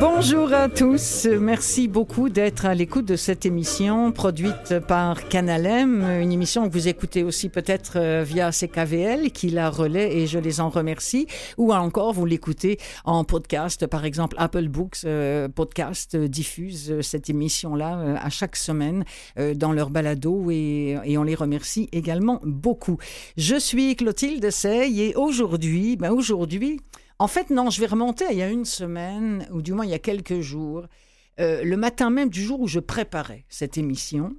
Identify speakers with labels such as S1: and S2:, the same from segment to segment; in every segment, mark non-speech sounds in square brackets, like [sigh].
S1: Bonjour à tous, merci beaucoup d'être à l'écoute de cette émission produite par Canalem, une émission que vous écoutez aussi peut-être euh, via CKVL qui la relaie et je les en remercie, ou encore vous l'écoutez en podcast, par exemple Apple Books euh, Podcast diffuse cette émission-là euh, à chaque semaine dans leur balado et, et, on les remercie également beaucoup. Je suis Clotilde Sey et aujourd'hui, ben aujourd'hui, en fait, non, je vais remonter à il y a une semaine, ou du moins il y a quelques jours. Euh, le matin même du jour où je préparais cette émission,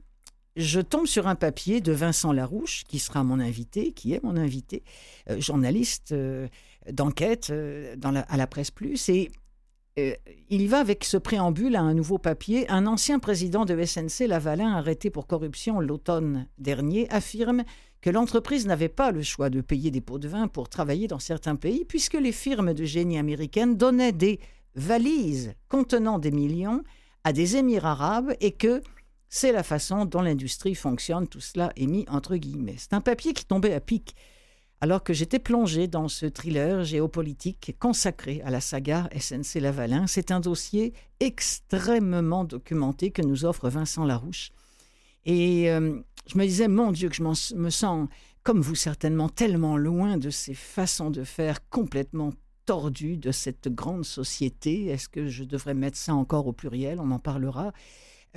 S1: je tombe sur un papier de Vincent Larouche, qui sera mon invité, qui est mon invité, euh, journaliste euh, d'enquête à la Presse Plus. Et il va avec ce préambule à un nouveau papier. Un ancien président de SNC Lavalin, arrêté pour corruption l'automne dernier, affirme que l'entreprise n'avait pas le choix de payer des pots de vin pour travailler dans certains pays, puisque les firmes de génie américaines donnaient des valises contenant des millions à des Émirats arabes et que c'est la façon dont l'industrie fonctionne. Tout cela est mis entre guillemets. C'est un papier qui tombait à pic. Alors que j'étais plongé dans ce thriller géopolitique consacré à la saga SNC Lavalin, c'est un dossier extrêmement documenté que nous offre Vincent Larouche. Et euh, je me disais, mon Dieu, que je me sens, comme vous certainement, tellement loin de ces façons de faire complètement tordues de cette grande société. Est-ce que je devrais mettre ça encore au pluriel? On en parlera.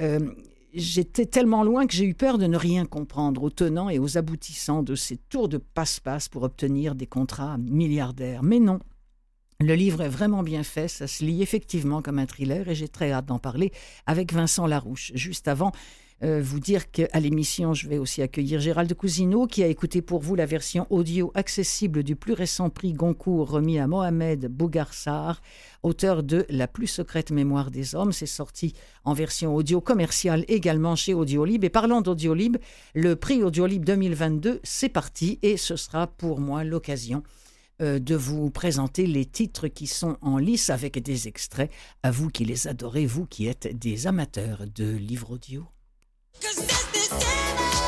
S1: Euh, j'étais tellement loin que j'ai eu peur de ne rien comprendre aux tenants et aux aboutissants de ces tours de passe-passe pour obtenir des contrats milliardaires. Mais non, le livre est vraiment bien fait, ça se lit effectivement comme un thriller et j'ai très hâte d'en parler avec Vincent Larouche. Juste avant, euh, vous dire qu'à l'émission, je vais aussi accueillir Gérald Cousineau qui a écouté pour vous la version audio accessible du plus récent prix Goncourt remis à Mohamed Bougarsar, auteur de La plus secrète mémoire des hommes. C'est sorti en version audio commerciale également chez Audiolib. Et parlant d'Audiolib, le prix Audiolib 2022, c'est parti et ce sera pour moi l'occasion euh, de vous présenter les titres qui sont en lice avec des extraits, à vous qui les adorez, vous qui êtes des amateurs de livres audio. Cause this, this,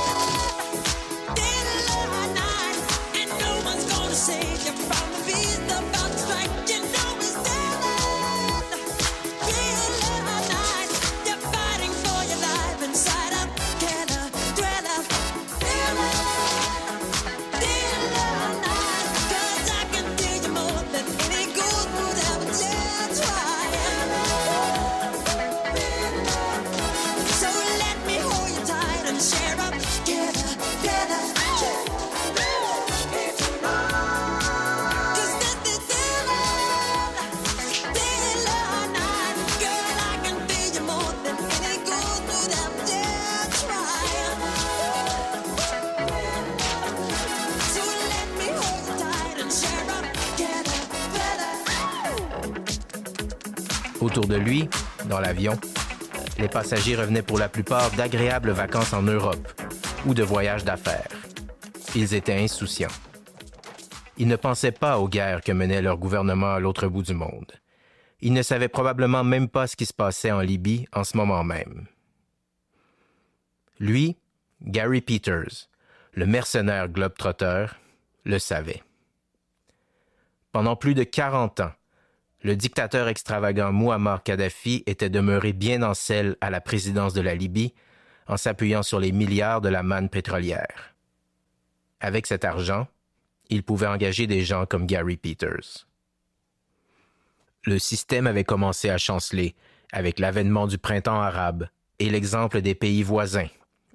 S2: Autour de lui, dans l'avion, les passagers revenaient pour la plupart d'agréables vacances en Europe ou de voyages d'affaires. Ils étaient insouciants. Ils ne pensaient pas aux guerres que menait leur gouvernement à l'autre bout du monde. Ils ne savaient probablement même pas ce qui se passait en Libye en ce moment même. Lui, Gary Peters, le mercenaire globe-trotteur, le savait. Pendant plus de 40 ans, le dictateur extravagant Muammar Kadhafi était demeuré bien en selle à la présidence de la Libye en s'appuyant sur les milliards de la manne pétrolière. Avec cet argent, il pouvait engager des gens comme Gary Peters. Le système avait commencé à chanceler avec l'avènement du printemps arabe et l'exemple des pays voisins,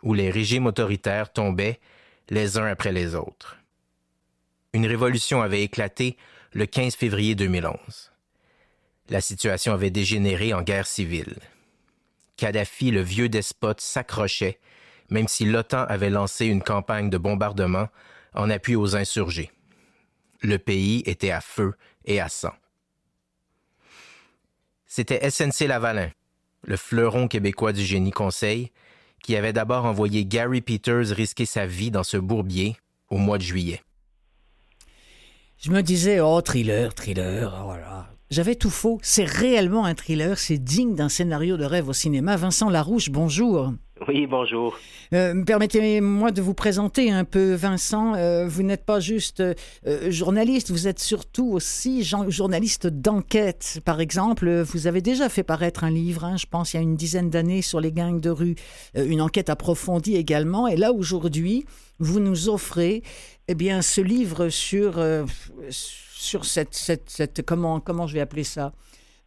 S2: où les régimes autoritaires tombaient les uns après les autres. Une révolution avait éclaté le 15 février 2011 la situation avait dégénéré en guerre civile. Kadhafi, le vieux despote, s'accrochait, même si l'OTAN avait lancé une campagne de bombardement en appui aux insurgés. Le pays était à feu et à sang. C'était SNC Lavalin, le fleuron québécois du génie conseil, qui avait d'abord envoyé Gary Peters risquer sa vie dans ce bourbier au mois de juillet.
S1: Je me disais, oh, thriller, thriller, voilà. J'avais tout faux. C'est réellement un thriller. C'est digne d'un scénario de rêve au cinéma. Vincent Larouche, bonjour.
S3: Oui, bonjour.
S1: Euh, permettez-moi de vous présenter un peu, Vincent. Euh, vous n'êtes pas juste euh, journaliste, vous êtes surtout aussi journaliste d'enquête. Par exemple, vous avez déjà fait paraître un livre, hein, je pense, il y a une dizaine d'années, sur les gangs de rue, une enquête approfondie également. Et là, aujourd'hui, vous nous offrez eh bien, ce livre sur, sur cette, cette, cette, comment, comment je vais appeler ça?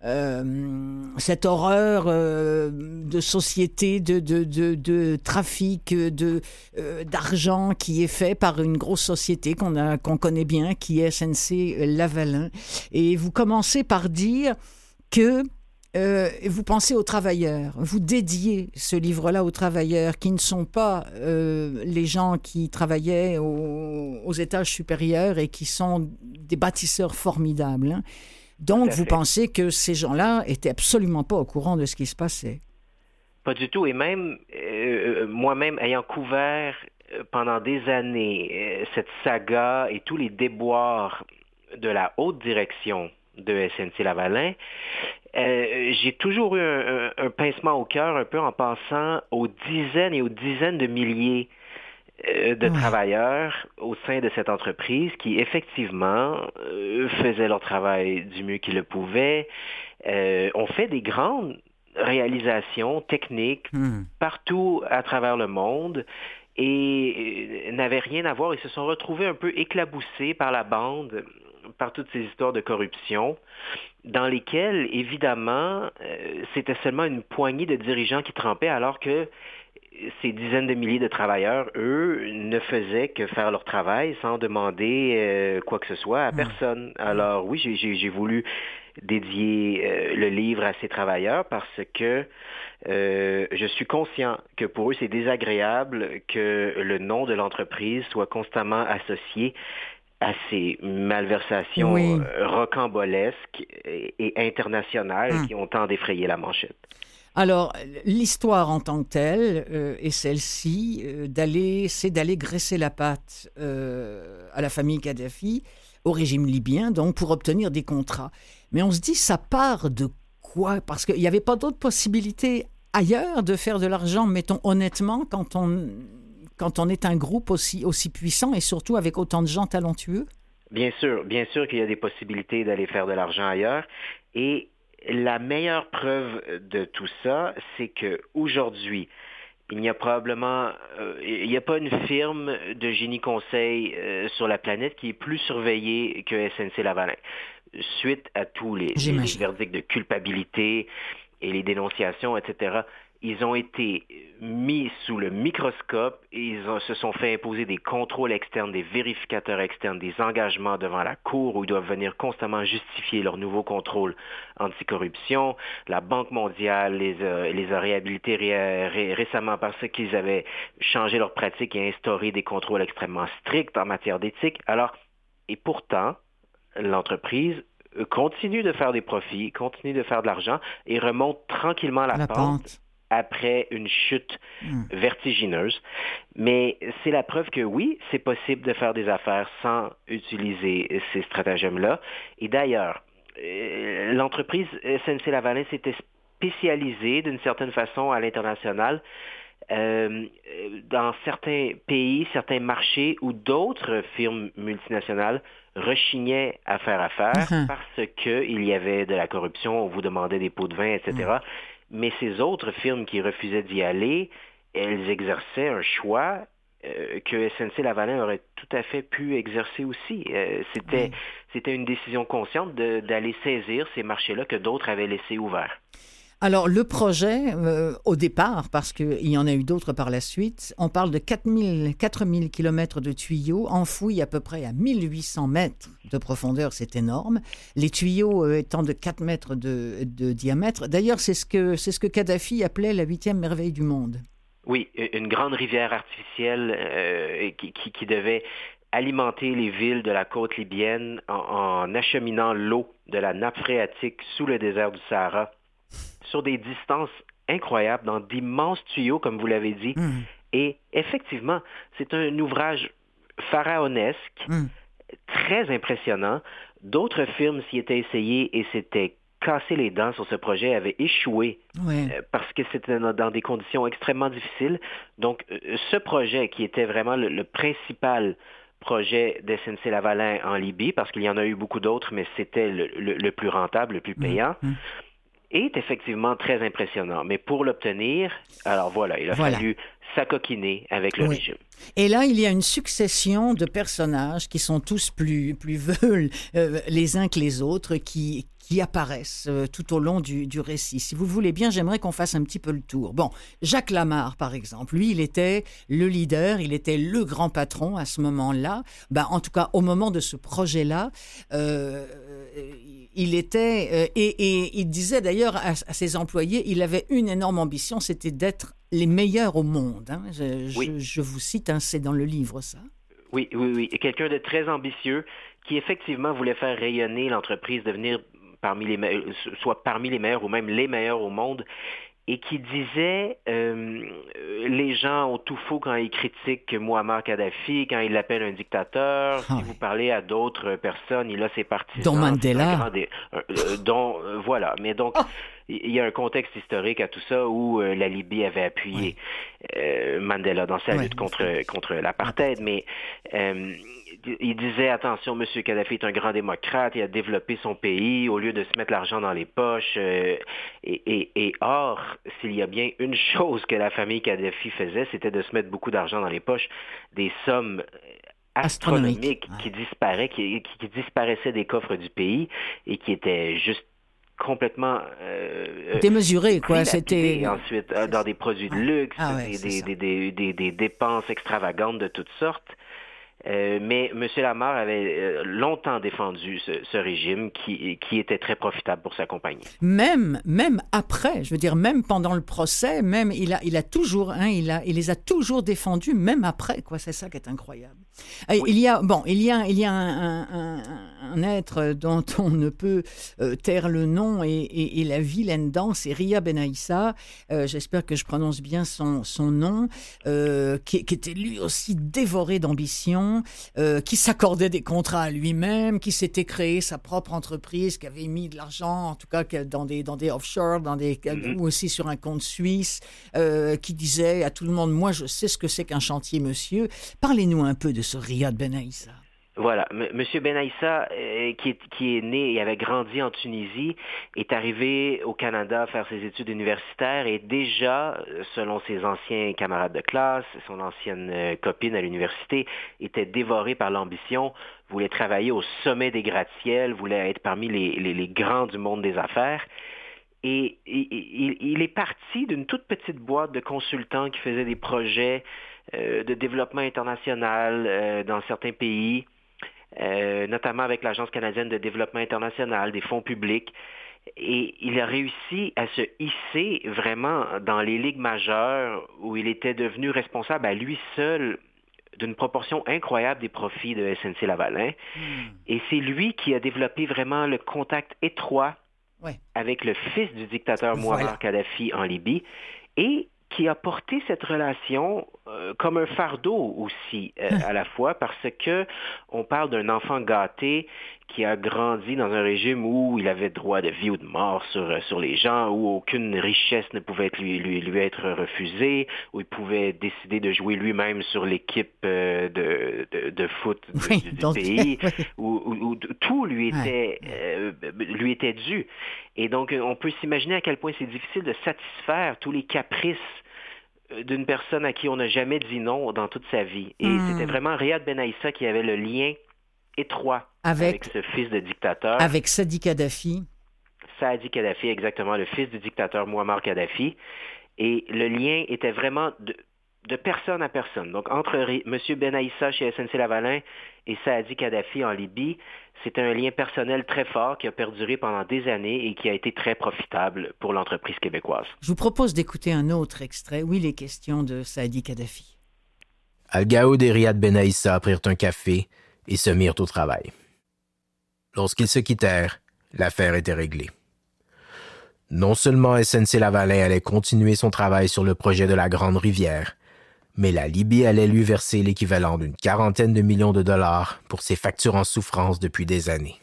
S1: Euh, cette horreur euh, de société, de, trafic de, euh, d'argent qui est fait par une grosse société qu'on, connaît bien, qui est SNC Lavalin. Et vous commencez par dire que vous pensez aux travailleurs, vous dédiez ce livre-là aux travailleurs qui ne sont pas les gens qui travaillaient aux, aux, étages supérieurs et qui sont des bâtisseurs formidables. Hein. Donc, vous pensez que ces gens-là étaient absolument pas au courant de ce qui se passait?
S3: Pas du tout. Et même euh, moi-même, ayant couvert euh, pendant des années euh, cette saga et tous les déboires de la haute direction de SNC Lavalin, j'ai toujours eu un, pincement au cœur un peu en pensant aux dizaines et aux dizaines de milliers euh, de travailleurs au sein de cette entreprise qui effectivement euh, faisaient leur travail du mieux qu'ils le pouvaient, euh, ont fait des grandes réalisations techniques hmm. partout à travers le monde et n'avaient rien à voir. Ils se sont retrouvés un peu éclaboussés par la bande, par toutes ces histoires de corruption, dans lesquelles, évidemment, c'était seulement une poignée de dirigeants qui trempaient, alors que ces dizaines de milliers de travailleurs, eux, ne faisaient que faire leur travail sans demander euh, quoi que ce soit à hmm. personne. Alors oui, j'ai voulu dédier euh, le livre à ces travailleurs parce que euh, je suis conscient que pour eux, c'est désagréable que le nom de l'entreprise soit constamment associé à ces malversations rocambolesques et, internationales hmm. qui ont tant défrayé la manchette.
S1: Alors, l'histoire en tant que telle euh, est celle-ci, euh, d'aller, c'est d'aller graisser la patte euh, à la famille Kadhafi, au régime libyen, donc pour obtenir des contrats. Mais on se dit, ça part de quoi? Parce qu'il n'y avait pas d'autres possibilités ailleurs de faire de l'argent, mettons honnêtement, quand on, quand on est un groupe aussi, aussi puissant et surtout avec autant de gens talentueux?
S3: Bien sûr, bien sûr qu'il y a des possibilités d'aller faire de l'argent ailleurs. Et la meilleure preuve de tout ça, c'est que aujourd'hui, il n'y a probablement, euh, il n'y a pas une firme de génie conseil euh, sur la planète qui est plus surveillée que SNC Lavalin. Suite à tous les verdicts de culpabilité et les dénonciations, etc ils ont été mis sous le microscope et ils se sont fait imposer des contrôles externes, des vérificateurs externes, des engagements devant la Cour où ils doivent venir constamment justifier leurs nouveaux contrôles anticorruption. La Banque mondiale les a, les a réhabilités récemment parce qu'ils avaient changé leurs pratiques et instauré des contrôles extrêmement stricts en matière d'éthique. Alors, et pourtant, l'entreprise continue de faire des profits, continue de faire de l'argent et remonte tranquillement la, pente après une chute hmm. vertigineuse. Mais c'est la preuve que oui, c'est possible de faire des affaires sans utiliser ces stratagèmes-là. Et d'ailleurs, euh, l'entreprise SNC Lavalin s'était spécialisée d'une certaine façon à l'international euh, dans certains pays, certains marchés où d'autres firmes multinationales rechignaient à faire affaire uh-huh. parce qu'il y avait de la corruption, on vous demandait des pots de vin, etc. Mais ces autres firmes qui refusaient d'y aller, elles exerçaient un choix euh, que SNC Lavalin aurait tout à fait pu exercer aussi. Euh, c'était, c'était une décision consciente d'aller saisir ces marchés-là que d'autres avaient laissés ouverts.
S1: Alors, le projet, euh, au départ, parce qu'il y en a eu d'autres par la suite, on parle de 4000, 4000 km de tuyaux enfouis à peu près à 1800 mètres de profondeur, c'est énorme. Les tuyaux euh, étant de 4 mètres de, diamètre. D'ailleurs, c'est ce, que, c'est ce que Kadhafi appelait la huitième merveille du monde.
S3: Oui, une grande rivière artificielle euh, qui, devait alimenter les villes de la côte libyenne en acheminant l'eau de la nappe phréatique sous le désert du Sahara sur des distances incroyables, dans d'immenses tuyaux, comme vous l'avez dit. Hmm. Et effectivement, c'est un ouvrage pharaonesque, hmm. très impressionnant, D'autres firmes s'y étaient essayées et s'étaient cassé les dents sur ce projet, avaient échoué parce que c'était dans, des conditions extrêmement difficiles. Donc, ce projet qui était vraiment le, principal projet d'SNC Lavalin en Libye, parce qu'il y en a eu beaucoup d'autres, mais c'était le, plus rentable, le plus payant. Mmh, mmh est effectivement très impressionnant. Mais pour l'obtenir, alors voilà, il a fallu s'acoquiner avec le régime.
S1: Et là, il y a une succession de personnages qui sont tous plus, plus veules euh, les uns que les autres, qui, qui apparaissent euh, tout au long du, du, récit. Si vous voulez bien, j'aimerais qu'on fasse un petit peu le tour. Bon, Jacques Lamarre, par exemple, lui, il était le leader, il était le grand patron à ce moment-là. Ben, en tout cas, au moment de ce projet-là, euh, il était, euh, et, il disait d'ailleurs à, ses employés, il avait une énorme ambition, c'était d'être les meilleurs au monde. Hein. Je, vous cite, hein, c'est dans le livre ça.
S3: Oui, oui, oui. Quelqu'un de très ambitieux qui effectivement voulait faire rayonner l'entreprise, devenir parmi les soit parmi les meilleurs ou même les meilleurs au monde et qui disait euh, les gens ont tout faux quand ils critiquent Muammar Kadhafi, quand ils l'appellent un dictateur. Ah si vous parlez à d'autres personnes, il a ses partisans.
S1: Dont Mandela.
S3: Euh, euh, dont, voilà. Mais donc, ah! il y a un contexte historique à tout ça où la Libye avait appuyé Mandela dans sa lutte contre, contre l'apartheid. Mais il disait attention, M. Kadhafi est un grand démocrate, il a développé son pays au lieu de se mettre l'argent dans les poches. Euh, et, or, s'il y a bien une chose que la famille Kadhafi faisait, c'était de se mettre beaucoup d'argent dans les poches, des sommes astronomiques. qui disparaissaient, qui, disparaissaient des coffres du pays et qui étaient juste complètement
S1: euh, démesuré quoi. c'était
S3: ensuite euh, dans des produits de luxe ah des, dépenses extravagantes de toutes sortes euh, mais M. Lamar avait euh, longtemps défendu ce, régime qui, qui, était très profitable pour sa compagnie.
S1: Même, même après, je veux dire, même pendant le procès, même il a, il a toujours, hein, il, a, il les a toujours défendus, même après, quoi. C'est ça qui est incroyable. Il y a, bon, il y a, il y a un, un, être dont on ne peut euh, taire le nom et, et, la vilaine danse, c'est Ria Benaïssa. J'espère que je prononce bien son, son nom, qui, qui était lui aussi dévoré d'ambition. Euh, qui s'accordait des contrats à lui-même, qui s'était créé sa propre entreprise, qui avait mis de l'argent, en tout cas dans des, dans des offshore, dans des, mm-hmm. ou aussi sur un compte suisse, euh, qui disait à tout le monde, moi je sais ce que c'est qu'un chantier, monsieur. Parlez-nous un peu de ce Riyad Ben Aïssa.
S3: Voilà. Monsieur Benaïssa, euh, qui, est, né et avait grandi en Tunisie, est arrivé au Canada faire ses études universitaires et déjà, selon ses anciens camarades de classe, son ancienne euh, copine à l'université, était dévoré par l'ambition, voulait travailler au sommet des gratte-ciels, voulait être parmi les, grands du monde des affaires. Et il, est parti d'une toute petite boîte de consultants qui faisait des projets euh, de développement international dans certains pays euh, notamment avec l'Agence canadienne de développement international, des fonds publics. Et il a réussi à se hisser vraiment dans les ligues majeures où il était devenu responsable à lui seul d'une proportion incroyable des profits de SNC Lavalin. Hmm. Et c'est lui qui a développé vraiment le contact étroit avec le fils du dictateur Muammar Kadhafi en Libye. Et qui a porté cette relation comme un fardeau aussi euh, hum. à la fois parce que on parle d'un enfant gâté qui a grandi dans un régime où il avait droit de vie ou de mort sur, euh, sur les gens, où aucune richesse ne pouvait lui, lui, lui être refusée, où il pouvait décider de jouer lui-même sur l'équipe de, de, foot du, pays, [laughs] où, tout lui était, lui était dû. Et donc, on peut s'imaginer à quel point c'est difficile de satisfaire tous les caprices euh, d'une personne à qui on n'a jamais dit non dans toute sa vie. Et hmm. c'était vraiment Riyad Ben Aïssa qui avait le lien étroit avec, ce fils de dictateur.
S1: Avec Sadi Kadhafi.
S3: Sadi Kadhafi, exactement, le fils du dictateur Muammar Kadhafi. Et le lien était vraiment de, de personne à personne. Donc, entre M. Benaïssa chez SNC Lavalin et Saadi Kadhafi en Libye, c'est un lien personnel très fort qui a perduré pendant des années et qui a été très profitable pour l'entreprise québécoise.
S1: Je vous propose d'écouter un autre extrait où il est question de Saadi Kadhafi.
S2: Al-Gaoud et Riyad Benaïssa prirent un café et se mirent au travail. Lorsqu'ils se quittèrent, l'affaire était réglée. Non seulement SNC Lavalin allait continuer son travail sur le projet de la Grande Rivière, mais la Libye allait lui verser l'équivalent d'une quarantaine de millions de dollars pour ses factures en souffrance depuis des années.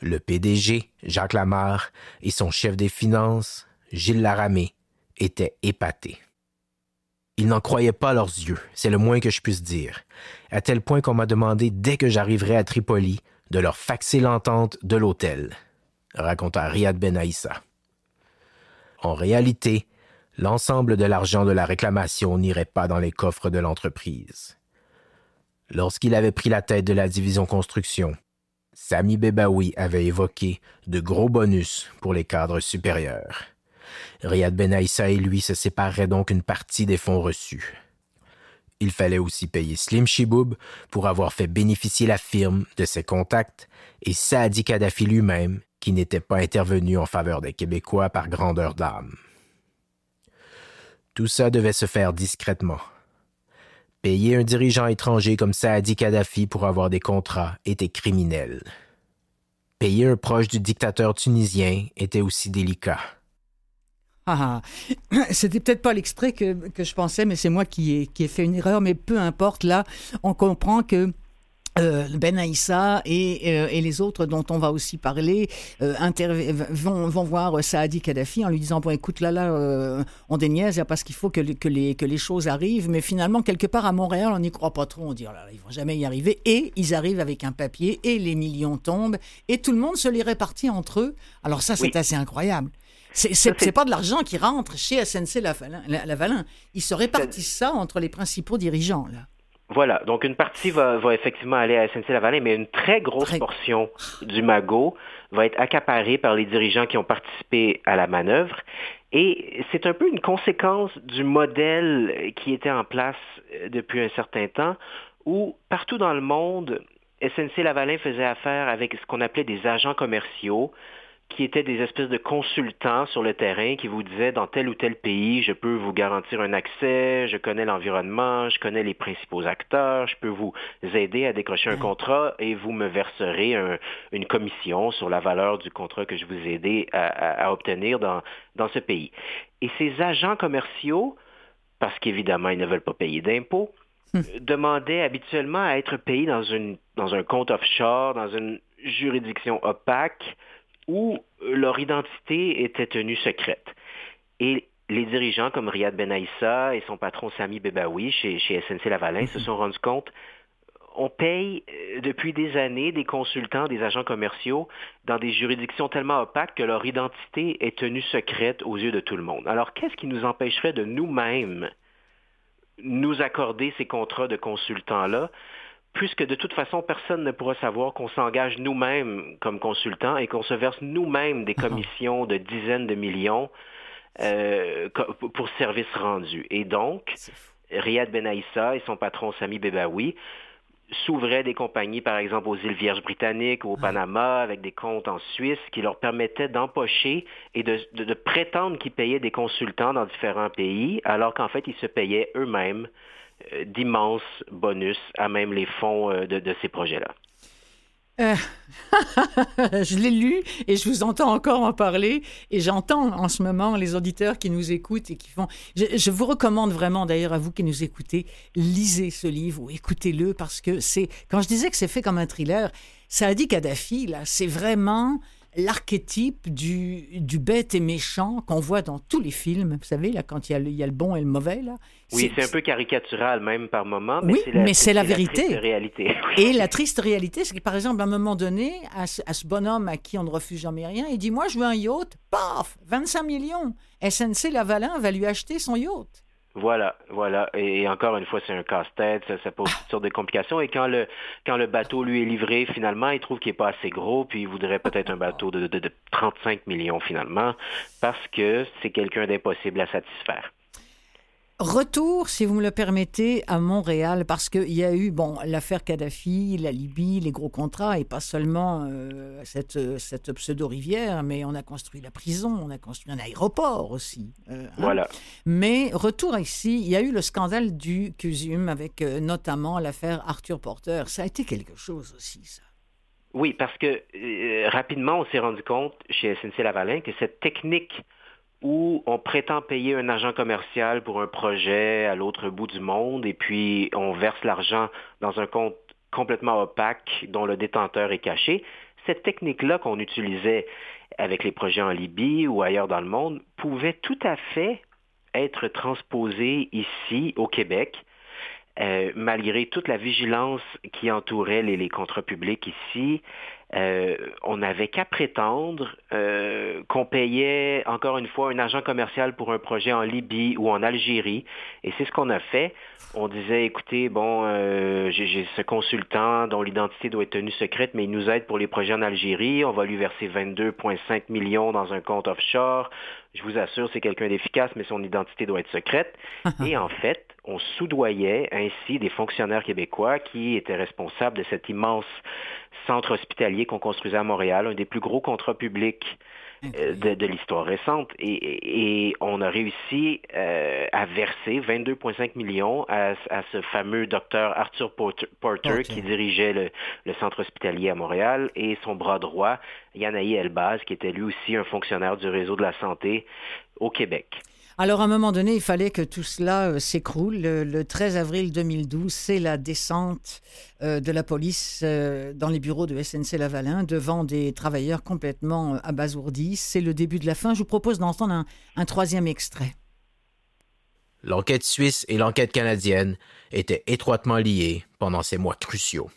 S2: Le PDG, Jacques Lamarre, et son chef des finances, Gilles Laramé, étaient épatés. Ils n'en croyaient pas leurs yeux, c'est le moins que je puisse dire, à tel point qu'on m'a demandé dès que j'arriverais à Tripoli de leur faxer l'entente de l'hôtel, raconta Riyad Ben Aïssa. En réalité, l'ensemble de l'argent de la réclamation n'irait pas dans les coffres de l'entreprise. Lorsqu'il avait pris la tête de la division construction, Sami Bebaoui avait évoqué de gros bonus pour les cadres supérieurs. Riyad Ben Aïssa et lui se sépareraient donc une partie des fonds reçus. Il fallait aussi payer Slim Chiboub pour avoir fait bénéficier la firme de ses contacts et Saadi Kadhafi lui-même, qui n'était pas intervenu en faveur des Québécois par grandeur d'âme. Tout ça devait se faire discrètement. Payer un dirigeant étranger comme Saadi Kadhafi pour avoir des contrats était criminel. Payer un proche du dictateur tunisien était aussi délicat.
S1: Ah, ah. [clears throat] c'était peut-être pas l'extrait que, je pensais, mais c'est moi qui ai fait une erreur. Mais peu importe, là, on comprend que euh, ben Aïssa et, euh, et, les autres dont on va aussi parler euh, vont, vont, voir Saadi Kadhafi en lui disant bon écoute là là euh, on déniaise parce qu'il faut que, que, les, que les choses arrivent mais finalement quelque part à Montréal on n'y croit pas trop on dit oh là là ils vont jamais y arriver et ils arrivent avec un papier et les millions tombent et tout le monde se les répartit entre eux alors ça c'est assez incroyable c'est pas de l'argent qui rentre chez SNC Lavalin. Ils se répartissent ça entre les principaux dirigeants. Là.
S3: Voilà, donc une partie va, va, effectivement aller à SNC-Lavalin, mais une très grosse portion du magot va être accaparée par les dirigeants qui ont participé à la manœuvre. Et c'est un peu une conséquence du modèle qui était en place euh, depuis un certain temps, où partout dans le monde, SNC-Lavalin faisait affaire avec ce qu'on appelait des agents commerciaux, qui étaient des espèces de consultants sur le terrain qui vous disaient dans tel ou tel pays, je peux vous garantir un accès, je connais l'environnement, je connais les principaux acteurs, je peux vous aider à décrocher un contrat et vous me verserez une commission sur la valeur du contrat que je vous ai aidé à, obtenir dans, dans ce pays. Et ces agents commerciaux, parce qu'évidemment ils ne veulent pas payer d'impôts, hum. demandaient habituellement à être payés dans, une, dans un compte offshore, dans une juridiction opaque, où leur identité était tenue secrète. Et les dirigeants comme Riyad Ben Aïssa et son patron Sami Bebaoui chez, SNC Lavalin se sont rendus compte on paye euh, depuis des années des consultants, des agents commerciaux dans des juridictions tellement opaques que leur identité est tenue secrète aux yeux de tout le monde. Alors, qu'est-ce qui nous empêcherait de nous-mêmes nous accorder ces contrats de consultants-là? Puisque de toute façon, personne ne pourra savoir qu'on s'engage nous-mêmes comme consultants et qu'on se verse nous-mêmes des commissions de dizaines de millions euh, pour services rendus. Et donc, Riyad Ben Aïssa et son patron Sami Bebaoui s'ouvraient des compagnies, par exemple, aux îles Vierges britanniques ou au Panama, avec des comptes en Suisse, qui leur permettaient d'empocher et de, de prétendre qu'ils payaient des consultants dans différents pays, alors qu'en fait, ils se payaient eux-mêmes d'immenses bonus à même les fonds euh, de, ces projets-là.
S1: Euh, [laughs] je l'ai lu et je vous entends encore en parler et j'entends en ce moment les auditeurs qui nous écoutent et qui font... Je, vous recommande vraiment d'ailleurs à vous qui nous écoutez, lisez ce livre ou écoutez-le parce que c'est... Quand je disais que c'est fait comme un thriller, ça a dit Kadhafi, là, c'est vraiment l'archétype du, du bête et méchant qu'on voit dans tous les films, vous savez, là, quand il y a le, il y a le bon et le mauvais. Là.
S3: Oui, c'est un peu caricatural même par moment, mais
S1: oui,
S3: c'est la,
S1: mais c'est la vérité.
S3: Réalité. [laughs]
S1: Et la triste réalité, c'est que par exemple, à un moment donné, à ce, à ce, bonhomme à qui on ne refuse jamais rien, il dit Moi, je veux un yacht, paf, 25 millions. SNC Lavalin va lui acheter son yacht.
S3: Voilà, voilà. Et, encore une fois, c'est un casse-tête, ça, pose toutes sortes de complications. Et quand le, bateau lui est livré, finalement, il trouve qu'il n'est pas assez gros, puis il voudrait peut-être un bateau de 35 millions finalement, parce que c'est quelqu'un d'impossible à satisfaire.
S1: Retour, si vous me le permettez, à Montréal, parce qu'il y a eu bon, l'affaire Kadhafi, la Libye, les gros contrats, et pas seulement euh, cette, cette pseudo-rivière, mais on a construit la prison, on a construit un aéroport aussi.
S3: Euh, hein. voilà.
S1: Mais retour ici, il y a eu le scandale du CUSUM avec euh, notamment l'affaire Arthur Porter. Ça a été quelque chose aussi, ça.
S3: Oui, parce que rapidement, on s'est rendu compte chez SNC Lavalin que cette technique où on prétend payer un agent commercial pour un projet à l'autre bout du monde et puis on verse l'argent dans un compte complètement opaque dont le détenteur est caché. cette technique-là qu'on utilisait avec les projets en Libye ou ailleurs dans le monde pouvait tout à fait être transposée ici au Québec euh, malgré toute la vigilance qui entourait les, les contrats publics ici, euh, on n'avait qu'à prétendre euh, qu'on payait encore une fois un agent commercial pour un projet en Libye ou en Algérie. Et c'est ce qu'on a fait. On disait, écoutez, bon, j'ai ce consultant dont l'identité doit être tenue secrète, mais il nous aide pour les projets en Algérie. On va lui verser 22,5 millions dans un compte offshore. Je vous assure, c'est quelqu'un d'efficace, mais son identité doit être secrète. [laughs] Et en fait, on soudoyait ainsi des fonctionnaires québécois qui étaient responsables de cet immense centre hospitalier qu'on construisait à Montréal, un des plus gros contrats publics euh, de, l'histoire récente. Et, on a réussi euh, à verser 22,5 millions à, ce fameux docteur Arthur Porter, qui dirigeait le, centre hospitalier à Montréal et son bras droit, Yanaï Elbaz, qui était lui aussi un fonctionnaire du réseau de la santé au Québec.
S1: Alors, à un moment donné, il fallait que tout cela euh, s'écroule. Le, 13 avril 2012, c'est la descente euh, de la police euh, dans les bureaux de SNC Lavalin devant des travailleurs complètement abasourdis. C'est le début de la fin. Je vous propose d'entendre un, troisième extrait.
S2: L'enquête suisse et l'enquête canadienne étaient étroitement liées pendant ces mois cruciaux.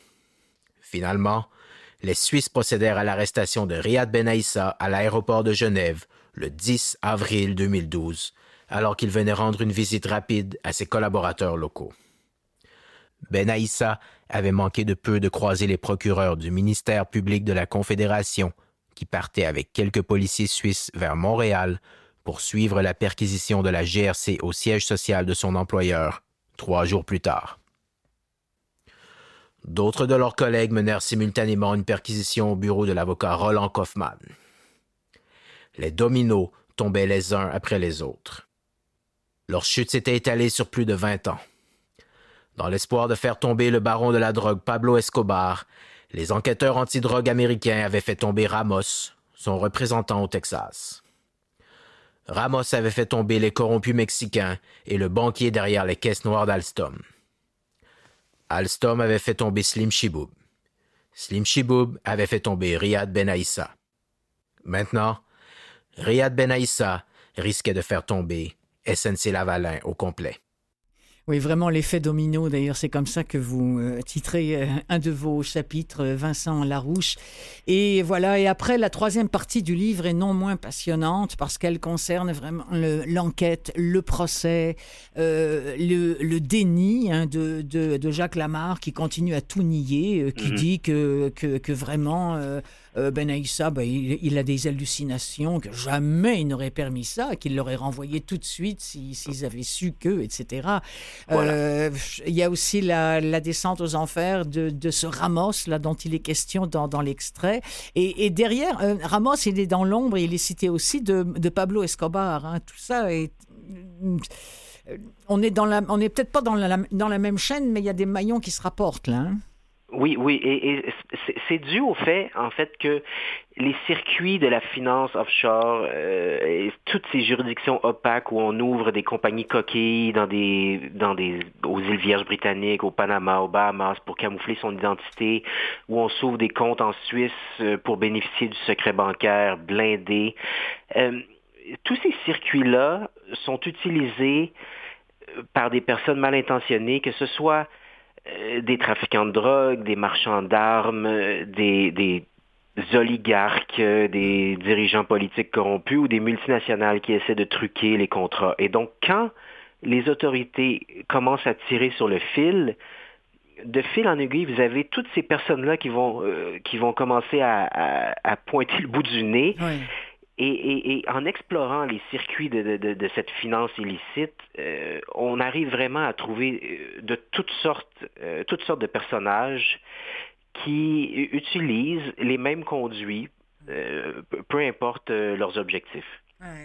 S2: Finalement, les Suisses procédèrent à l'arrestation de Riyad Ben Aissa à l'aéroport de Genève le 10 avril 2012 alors qu'il venait rendre une visite rapide à ses collaborateurs locaux. Ben Aïssa avait manqué de peu de croiser les procureurs du ministère public de la Confédération qui partaient avec quelques policiers suisses vers Montréal pour suivre la perquisition de la GRC au siège social de son employeur trois jours plus tard. D'autres de leurs collègues menèrent simultanément une perquisition au bureau de l'avocat Roland Kaufmann. Les dominos tombaient les uns après les autres. Leur chute s'était étalée sur plus de vingt ans. Dans l'espoir de faire tomber le baron de la drogue Pablo Escobar, les enquêteurs antidrogue américains avaient fait tomber Ramos, son représentant au Texas. Ramos avait fait tomber les corrompus mexicains et le banquier derrière les caisses noires d'Alstom. Alstom avait fait tomber Slim Chiboub. Slim Chiboub avait fait tomber Riyad Ben Aïssa. Maintenant, Riyad Ben Aïssa risquait de faire tomber SNC Lavalin au complet.
S1: Oui, vraiment l'effet domino. D'ailleurs, c'est comme ça que vous euh, titrez euh, un de vos chapitres, euh, Vincent Larouche. Et voilà. Et après, la troisième partie du livre est non moins passionnante parce qu'elle concerne vraiment l'enquête, le, procès, le, déni hein, de, de, Jacques Lamarre qui continue à tout nier, qui mhm. dit que, que, que vraiment euh, ben Aïssa, ben, il, a des hallucinations, que jamais il n'aurait permis ça, qu'il l'aurait renvoyé tout de suite s'ils avaient su que, etc. Euh, il y a aussi la, descente aux enfers de, ce Ramos, là, dont il est question dans, l'extrait. Et, derrière, euh, Ramos, il est dans l'ombre et il est cité aussi de, Pablo Escobar. Hein. Tout ça est on est dans la, on est peut-être pas dans la, dans la même chaîne, mais il y a des maillons qui se rapportent là. Hein.
S3: Oui, oui, et, c'est dû au fait, en fait, que les circuits de la finance offshore euh, toutes ces juridictions opaques où on ouvre des compagnies coquilles dans des, dans des, aux îles Vierges britanniques, au Panama, aux Bahamas pour camoufler son identité, où on s'ouvre des comptes en Suisse euh, pour bénéficier du secret bancaire blindé. Euh, tous ces circuits-là sont utilisés par des personnes mal intentionnées, que ce soit euh, des trafiquants de drogue, des marchands d'armes, euh, des, oligarques, euh, des dirigeants politiques corrompus ou des multinationales qui essaient de truquer les contrats. Et donc, quand les autorités commencent à tirer sur le fil, de fil en aiguille, vous avez toutes ces personnes-là qui vont qui vont commencer à, pointer le bout du nez. Et, en explorant les circuits de, cette finance illicite, euh, on arrive vraiment à trouver euh, de toutes sortes, euh, toutes sortes de personnages qui utilisent les mêmes conduits, peu importe leurs objectifs.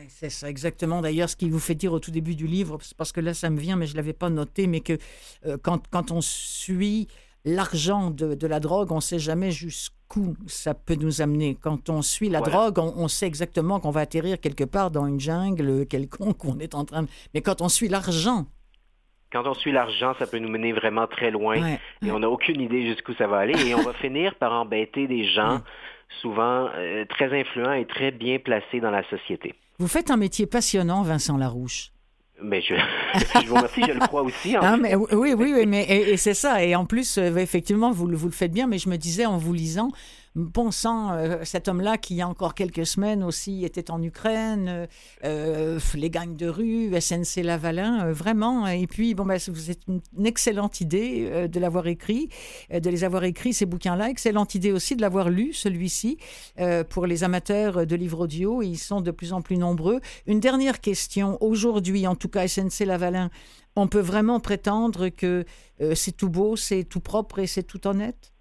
S1: c'est ça, exactement. D'ailleurs, ce qui vous fait dire au tout début du livre, parce que là, ça me vient, mais je ne l'avais pas noté, mais que quand, on suit l'argent de, la drogue, on ne sait jamais jusqu'où ça peut nous amener. Quand on suit la drogue, on, sait exactement qu'on va atterrir quelque part dans une jungle quelconque où on est en train Mais quand on suit l'argent...
S3: Quand on suit l'argent, ça peut nous mener vraiment très loin et on n'a aucune idée jusqu'où ça va aller et on va [laughs] finir par embêter des gens souvent très influents et très bien placés dans la société.
S1: Vous faites un métier passionnant, Vincent Larouche.
S3: Mais je, [laughs] je vous remercie, je le crois aussi.
S1: Ah, mais, oui, oui, oui, mais et, c'est ça. Et en plus, effectivement, vous, vous le faites bien, mais je me disais en vous lisant, bon sang, euh, cet homme-là qui il y a encore quelques semaines aussi était en Ukraine, euh, euh, les gangs de rue, SNC Lavalin, vraiment. Et puis, bon, ben, vous êtes une, excellente idée de l'avoir écrit, de les avoir écrits, ces bouquins-là. Excellente idée aussi de l'avoir lu, celui-ci, pour les amateurs de livres audio. Ils sont de plus en plus nombreux. Une dernière question. Aujourd'hui, en tout cas, SNC Lavalin, on peut vraiment prétendre que c'est tout beau, c'est tout propre et c'est tout honnête?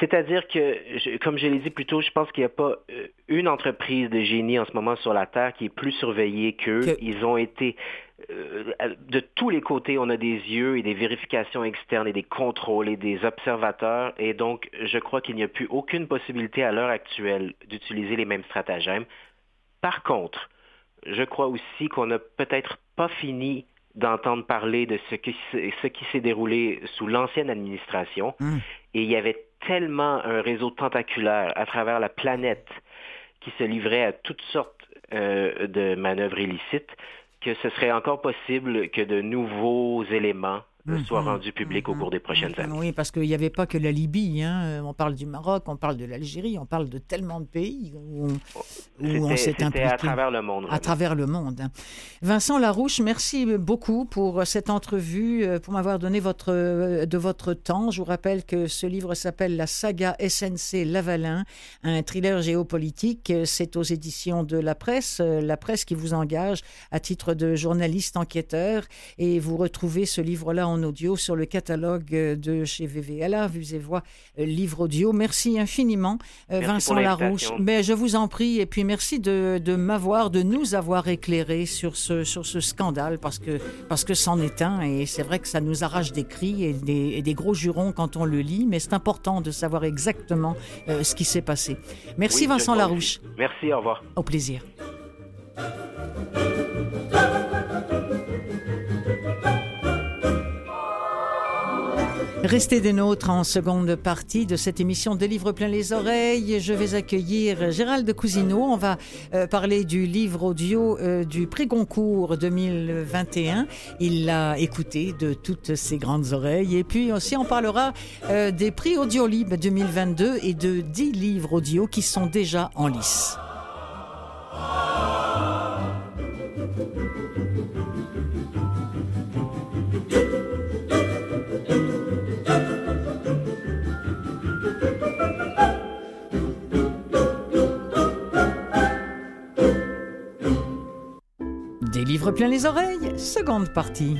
S3: C'est-à-dire que, comme je l'ai dit plus tôt, je pense qu'il n'y a pas euh, une entreprise de génie en ce moment sur la Terre qui est plus surveillée qu'eux. Ils ont été euh, de tous les côtés, on a des yeux et des vérifications externes et des contrôles et des observateurs. Et donc, je crois qu'il n'y a plus aucune possibilité à l'heure actuelle d'utiliser les mêmes stratagèmes. Par contre, je crois aussi qu'on n'a peut-être pas fini d'entendre parler de ce qui, ce qui s'est déroulé sous l'ancienne administration. Hum. Et il y avait tellement un réseau tentaculaire à travers la planète qui se livrait à toutes sortes euh, de manœuvres illicites que ce serait encore possible que de nouveaux éléments Mhm. soit rendu public au mhm. cours des prochaines années.
S1: Oui, parce qu'il n'y avait pas que la Libye. Hein. Euh, on parle du Maroc, on parle de l'Algérie, on parle de tellement de pays où,
S3: on s'est impliqué. à travers le monde.
S1: À travers le monde. Hein. Vincent Larouche, merci beaucoup pour cette entrevue, euh, pour m'avoir donné votre, euh, de votre temps. Je vous rappelle que ce livre s'appelle La saga SNC Lavalin, un thriller géopolitique. C'est aux éditions de la presse, la presse qui vous engage à titre de journaliste enquêteur. Et vous retrouvez ce livre-là en audio sur le catalogue euh, de chez VVLA, Vues et Voix, euh, livre audio. Merci infiniment, euh, Vincent Larouche. Mais je vous en prie, et puis merci de, de m'avoir, de nous avoir éclairé sur ce, sur ce scandale, parce que, parce que c'en est un, et c'est vrai que ça nous arrache des cris et des, et des gros jurons quand on le lit, mais c'est important de savoir exactement ce qui s'est passé. Merci Vincent Larouche.
S3: Merci, au revoir.
S1: Au plaisir. Restez des nôtres en seconde partie de cette émission de Livres plein les oreilles. Je vais accueillir Gérald Cousineau. On va euh, parler du livre audio euh, du prix Goncourt 2021. Il l'a écouté de toutes ses grandes oreilles. Et puis aussi, on parlera euh, des prix Audiolib 2022 et de 10 livres audio qui sont déjà en lice. Livre plein les oreilles, seconde partie.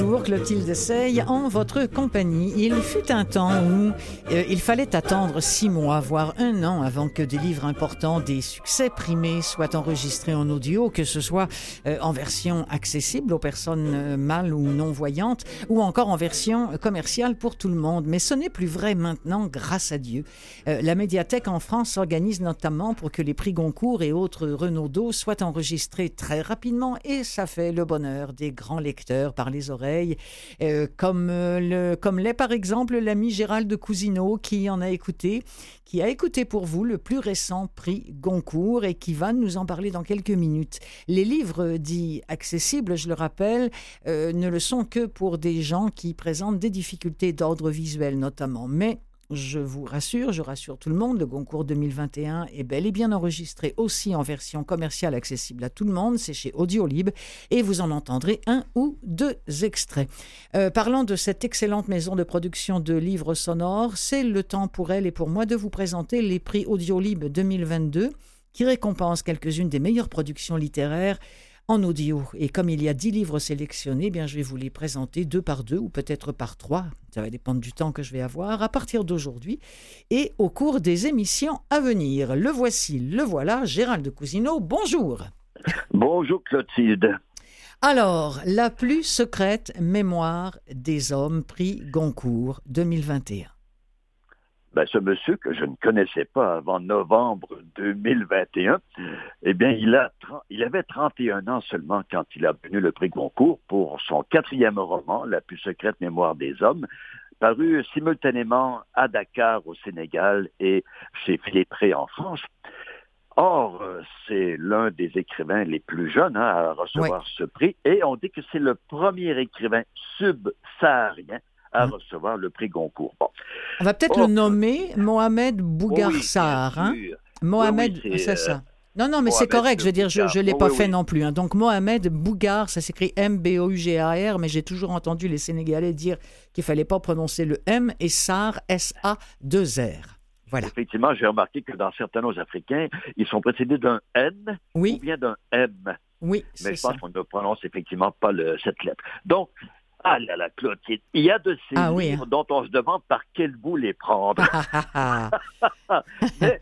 S1: Toujours Clotilde Sey en votre compagnie. Il fut un temps où euh, il fallait attendre six mois, voire un an avant que des livres importants, des succès primés soient enregistrés en audio, que ce soit euh, en version accessible aux personnes euh, mal ou non-voyantes, ou encore en version commerciale pour tout le monde. Mais ce n'est plus vrai maintenant, grâce à Dieu. la médiathèque en France s'organise notamment pour que les prix Goncourt et autres Renaudot soient enregistrés très rapidement, et ça fait le bonheur des grands lecteurs par les oreilles euh, comme, euh, comme l'est par exemple l'ami Gérald Cousineau qui en a écouté, qui a écouté pour vous le plus récent prix Goncourt et qui va nous en parler dans quelques minutes. Les livres dits accessibles, je le rappelle, euh, ne le sont que pour des gens qui présentent des difficultés d'ordre visuel notamment. Mais je vous rassure, je rassure tout le monde, le concours 2021 est bel et bien enregistré aussi en version commerciale accessible à tout le monde, c'est chez Audiolib, et vous en entendrez un ou deux extraits. Euh, parlant de cette excellente maison de production de livres sonores, c'est le temps pour elle et pour moi de vous présenter les prix Audiolib 2022 qui récompensent quelques-unes des meilleures productions littéraires en audio. Et comme il y a dix livres sélectionnés, eh bien, je vais vous les présenter deux par deux ou peut-être par trois. Ça va dépendre du temps que je vais avoir à partir d'aujourd'hui et au cours des émissions à venir. Le voici, le voilà, Gérald de Cousineau. Bonjour.
S4: Bonjour Clotilde.
S1: Alors, la plus secrète mémoire des hommes, prix Goncourt 2021.
S4: Ben, ce monsieur que je ne connaissais pas avant novembre 2021, eh bien, il, a, il avait 31 ans seulement quand il a obtenu le prix Goncourt pour son quatrième roman, La plus secrète mémoire des hommes, paru simultanément à Dakar au Sénégal et chez Philippe en France. Or, euh, c'est l'un des écrivains les plus jeunes hein, à recevoir ce prix et on dit que c'est le premier écrivain subsaharien à mmh. recevoir le prix Goncourt.
S1: On va peut-être le nommer Mohamed Bougarsar. hein? Mohamed, c'est ça. Euh, non, non, mais c'est correct. Je veux dire, je ne l'ai pas fait non plus. Hein. Donc, Mohamed Bougar, ça s'écrit M-B-O-U-G-A-R, mais j'ai toujours entendu les Sénégalais dire qu'il fallait pas prononcer le M et Sar, S-A-2-R. Voilà.
S4: Effectivement, j'ai remarqué que dans certains noms africains, ils sont précédés d'un N ou bien d'un M.
S1: Oui,
S4: Mais je pense qu'on ne prononce effectivement pas le, cette lettre. Donc, ah là là, Clotilde, il y a de ces ah livres hein. dont on se demande par quel bout les prendre. [laughs] Mais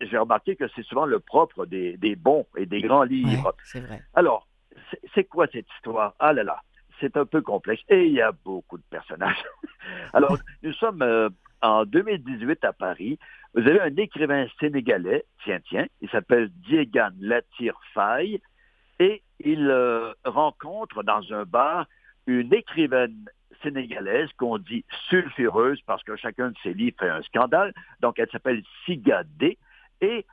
S4: j'ai remarqué que c'est souvent le propre des, bons et des grands livres.
S1: c'est vrai.
S4: Alors, c'est quoi cette histoire? Ah là là, c'est un peu complexe et il y a beaucoup de personnages. [laughs] Alors, nous sommes euh, en 2018 à Paris. Vous avez un écrivain sénégalais, tiens, tiens, il s'appelle Diegan Latir Faye et il euh, rencontre dans un bar une écrivaine sénégalaise qu'on dit sulfureuse parce que chacun de ses livres fait un scandale. Donc, elle s'appelle Sigadé et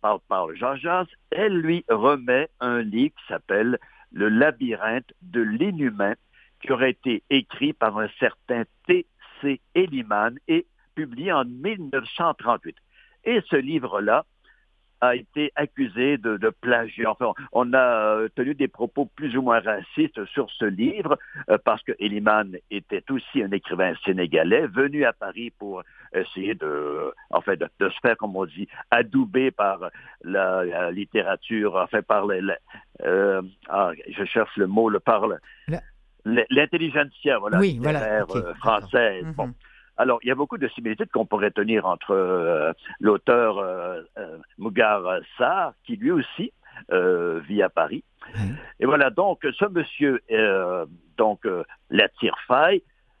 S4: par, par Jean Jas, elle lui remet un livre qui s'appelle Le labyrinthe de l'inhumain qui aurait été écrit par un certain T.C. Eliman et publié en 1938. Et ce livre-là a été accusé de, de plagiat. Enfin, on a euh, tenu des propos plus ou moins racistes sur ce livre euh, parce que Eliman était aussi un écrivain sénégalais venu à Paris pour essayer de, en fait, de, se faire, comme on dit, adouber par la, littérature, enfin par les, euh, ah, je cherche le mot, le parle. L'intelligentsia, voilà,
S1: oui, voilà.
S4: française. Bon. Mhm. Alors, il y a beaucoup de similitudes qu'on pourrait tenir entre euh, l'auteur euh, euh, Mugar Sarr, qui lui aussi vit à Paris. Et voilà, donc, ce monsieur, donc, la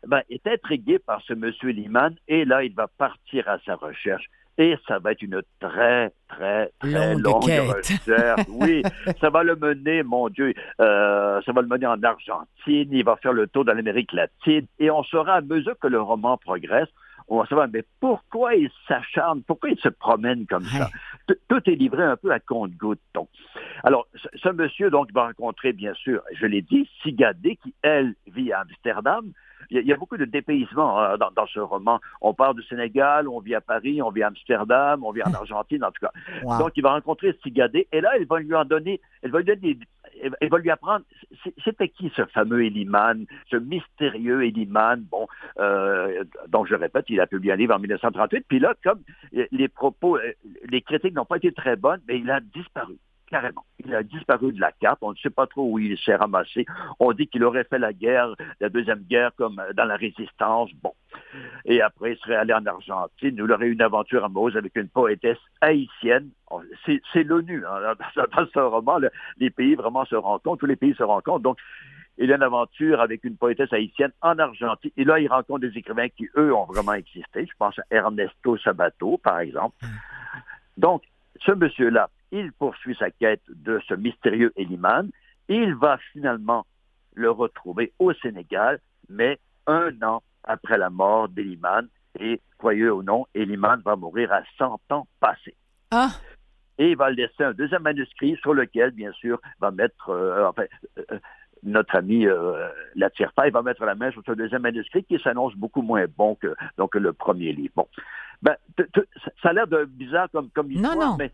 S4: ben, est intrigué par ce monsieur Liman, et là, il va partir à sa recherche et ça va être une très, très, très longue, recherche. [laughs] Oui, ça va le mener, mon Dieu, euh, ça va le mener en Argentine, il va faire le tour de l'Amérique latine, et on saura à mesure que le roman progresse, on va savoir, mais pourquoi il s'acharne, pourquoi il se promène comme ça? Tout est livré un peu à compte-goutte. Alors, ce, monsieur, donc, va rencontrer, bien sûr, je l'ai dit, Sigadé, qui, elle, vit à Amsterdam, il y, a beaucoup de dépaysement hein, dans, ce roman. On part du Sénégal, on vit à Paris, on vit à Amsterdam, on vit en [laughs] Argentine, en tout cas. Donc, il va rencontrer Sigadé, et là, elle va lui en donner, elle va lui donner elle va lui apprendre, c'était qui ce fameux Eliman, ce mystérieux Eliman, bon, euh, je répète, il a publié un livre en 1938, puis là, comme les propos, euh, les critiques n'ont pas été très bonnes, mais il a disparu carrément. Il a disparu de la carte. On ne sait pas trop où il s'est ramassé. On dit qu'il aurait fait la guerre, la deuxième guerre, comme dans la résistance. Bon. Et après, il serait allé en Argentine. Il aurait eu une aventure amoureuse avec une poétesse haïtienne. C'est l'ONU. Hein. [laughs] Dans ce roman, les pays vraiment se rencontrent. Tous les pays se rencontrent. Donc, il a une aventure avec une poétesse haïtienne en Argentine. Et là, il rencontre des écrivains qui, eux, ont vraiment existé. Je pense à Ernesto Sabato, par exemple. Hum. Donc, ce monsieur-là, il poursuit sa quête de ce mystérieux Eliman. Il va finalement le retrouver au Sénégal, mais un an après la mort d'Eliman. Et croyez ou non, Eliman va mourir à 100 ans passés.
S1: Ah.
S4: Et il va laisser un deuxième manuscrit sur lequel, bien sûr, va mettre, euh, enfin, euh, notre ami euh, la il va mettre la main sur ce deuxième manuscrit qui s'annonce beaucoup moins bon que donc le premier livre. Bon, ben, ça a l'air de bizarre comme comme histoire,
S1: non, non.
S4: mais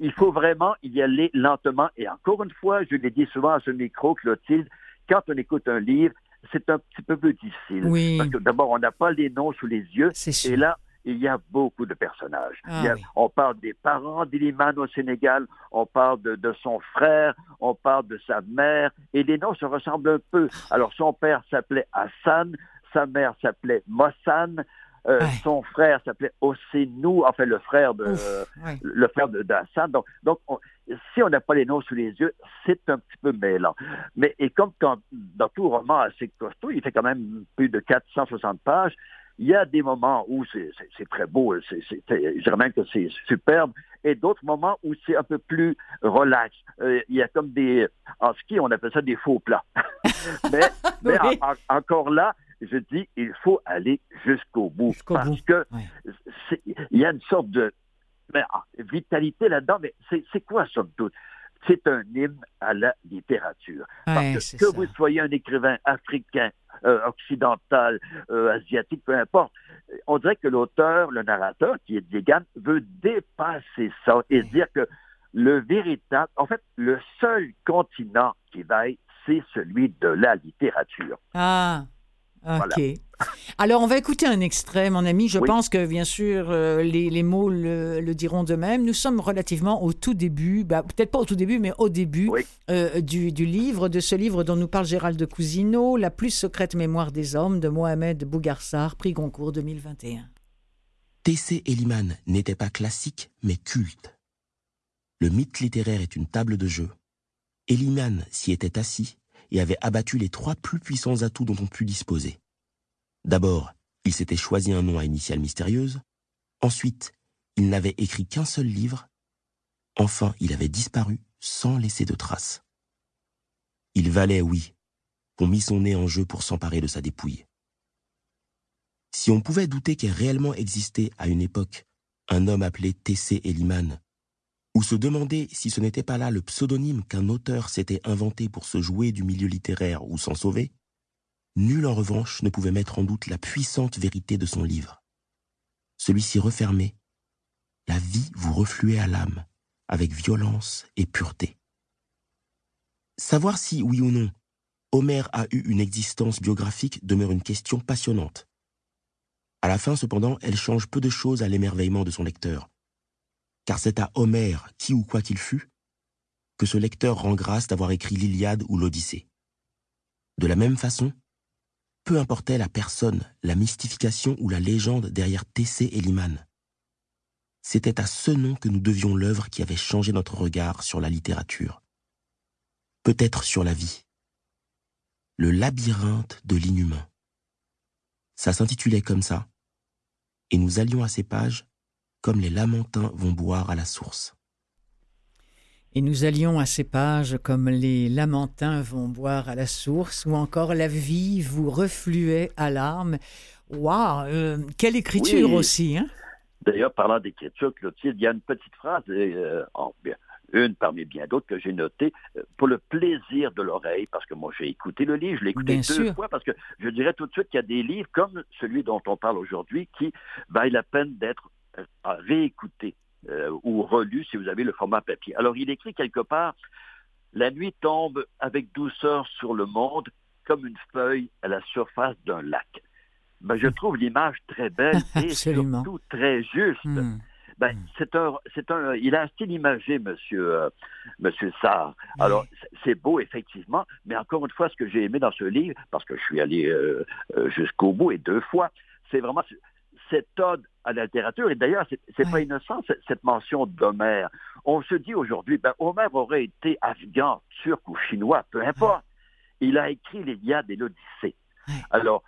S4: il faut vraiment y aller lentement. Et encore une fois, je l'ai dit souvent à ce micro, Clotilde, quand on écoute un livre, c'est un petit peu plus difficile.
S1: Oui.
S4: Parce que d'abord, on n'a pas les noms sous les yeux. Et là, il y a beaucoup de personnages.
S1: Ah
S4: on parle des parents d'Iliman au Sénégal, on parle de, de, son frère, on parle de sa mère, et les noms se ressemblent un peu. Alors, son père s'appelait Hassan, sa mère s'appelait Mossan, euh, son frère s'appelait Osenou, enfin le frère de le frère de d'Assad. Donc, donc si on n'a pas les noms sous les yeux, c'est un petit peu mêlant. Mais et comme quand, dans tout roman assez costaud, il fait quand même plus de 460 pages, il y a des moments où c'est très beau, je dirais même que c'est superbe, et d'autres moments où c'est un peu plus relax. Euh, il y a comme des, en ski, on appelle ça des faux plats. [laughs] mais, [laughs] encore là, je dis, il faut aller jusqu'au bout. parce que il y a une sorte de ah, vitalité là-dedans, mais c'est quoi, somme toute? c'est un hymne à la littérature. Parce que, que vous soyez un écrivain africain, euh, occidental, euh, asiatique, peu importe, on dirait que l'auteur, le narrateur, qui est Degan, veut dépasser ça et dire que le véritable, en fait, le seul continent qui vaille, c'est celui de la littérature.
S1: Ah, OK. Alors, on va écouter un extrait, mon ami. Je pense que, bien sûr, euh, les, mots le, diront de même. Nous sommes relativement au tout début, bah, peut-être pas au tout début, mais au début euh, du, livre, de ce livre dont nous parle Gérald de Cousineau, La plus secrète mémoire des hommes, de Mohamed Bougarsar, prix Goncourt 2021.
S5: T.C. Eliman n'était pas classique, mais culte. Le mythe littéraire est une table de jeu. Eliman s'y était assis et avait abattu les trois plus puissants atouts dont on put disposer. D'abord, il s'était choisi un nom à initiale mystérieuse. Ensuite, il n'avait écrit qu'un seul livre. Enfin, il avait disparu sans laisser de traces. Il valait, oui, qu'on mit son nez en jeu pour s'emparer de sa dépouille. Si on pouvait douter qu'ait réellement existé à une époque un homme appelé T.C. Eliman, ou se demander si ce n'était pas là le pseudonyme qu'un auteur s'était inventé pour se jouer du milieu littéraire ou s'en sauver, nul en revanche ne pouvait mettre en doute la puissante vérité de son livre. Celui-ci refermé, la vie vous refluait à l'âme avec violence et pureté. Savoir si, oui ou non, Homère a eu une existence biographique demeure une question passionnante. À la fin, cependant, elle change peu de choses à l'émerveillement de son lecteur, car c'est à Homère, qui ou quoi qu'il fût, que ce lecteur rend grâce d'avoir écrit l'Iliade ou l'Odyssée. De la même façon, peu importait la personne, la mystification ou la légende derrière T.C. et Liman. C'était à ce nom que nous devions l'œuvre qui avait changé notre regard sur la littérature. Peut-être sur la vie. Le labyrinthe de l'inhumain. Ça s'intitulait comme ça, et nous allions à ces pages comme les lamentins vont boire à la source.
S1: Et nous allions à ces pages comme les lamentins vont boire à la source, ou encore la vie vous refluait à larmes. Waouh, euh, quelle écriture aussi, hein?
S4: D'ailleurs, parlant d'écriture, Clotilde, il y a une petite phrase, euh, une parmi bien d'autres que j'ai notée, euh, pour le plaisir de l'oreille, parce que moi j'ai écouté le livre, je l'ai écouté deux fois, parce que je dirais tout de suite qu'il y a des livres comme celui dont on parle aujourd'hui qui valent la peine d'être à réécouter euh, ou relu si vous avez le format papier. Alors il écrit quelque part, la nuit tombe avec douceur sur le monde comme une feuille à la surface d'un lac. Ben, je trouve l'image très belle [laughs] et surtout très juste. Hmm. Ben, hmm. c'est un, c'est un, il a un style imagé, monsieur, euh, monsieur Sarr. Alors, c'est beau, effectivement, mais encore une fois, ce que j'ai aimé dans ce livre, parce que je suis allé euh, jusqu'au bout et deux fois, c'est vraiment cette ode à la littérature. Et d'ailleurs, c'est n'est pas innocent, cette, mention d'Homère. On se dit aujourd'hui, ben, Homère aurait été afghan, turc ou chinois, peu importe. Il a écrit l'Iliade et l'Odyssée. Alors,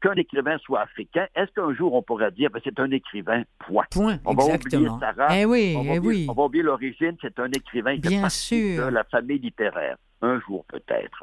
S4: qu'un écrivain soit africain, est-ce qu'un jour on pourrait dire ben, c'est un écrivain, point?
S1: Point, on va oublier sa
S4: race,
S1: eh oui,
S4: on, va
S1: eh oublier,
S4: on va oublier l'origine, c'est un écrivain qui
S1: Bien
S4: sûr. de la famille littéraire un jour peut-être.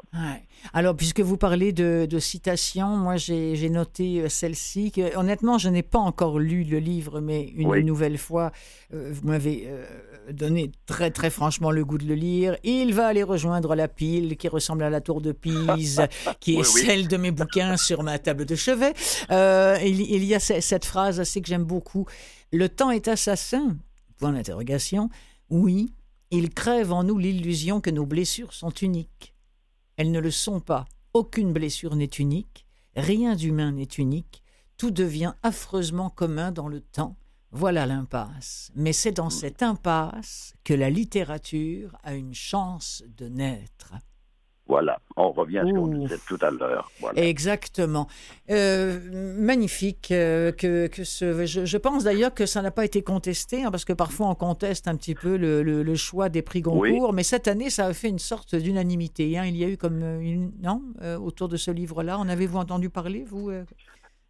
S1: Alors, puisque vous parlez de, citations, moi j'ai noté euh, celle-ci. Honnêtement, je n'ai pas encore lu le livre, mais une nouvelle fois, euh, vous m'avez euh, donné très très franchement le goût de le lire. Il va aller rejoindre la pile qui ressemble à la tour de Pise, [laughs] qui est celle de mes bouquins sur ma table de chevet. il, il, y a cette phrase assez que j'aime beaucoup. Le temps est assassin? Point d'interrogation. Oui, il crève en nous l'illusion que nos blessures sont uniques. Elles ne le sont pas. Aucune blessure n'est unique, rien d'humain n'est unique, tout devient affreusement commun dans le temps. Voilà l'impasse. Mais c'est dans cette impasse que la littérature a une chance de naître.
S4: Voilà, on revient à ce qu'on disait tout à l'heure.
S1: Exactement. Euh, magnifique. Euh, que, que ce, je, pense d'ailleurs que ça n'a pas été contesté, hein, parce que parfois on conteste un petit peu le, le, choix des prix Goncourt, mais cette année ça a fait une sorte d'unanimité. Hein. Il y a eu comme une... Non, euh, autour de ce livre-là, en avez-vous entendu parler, vous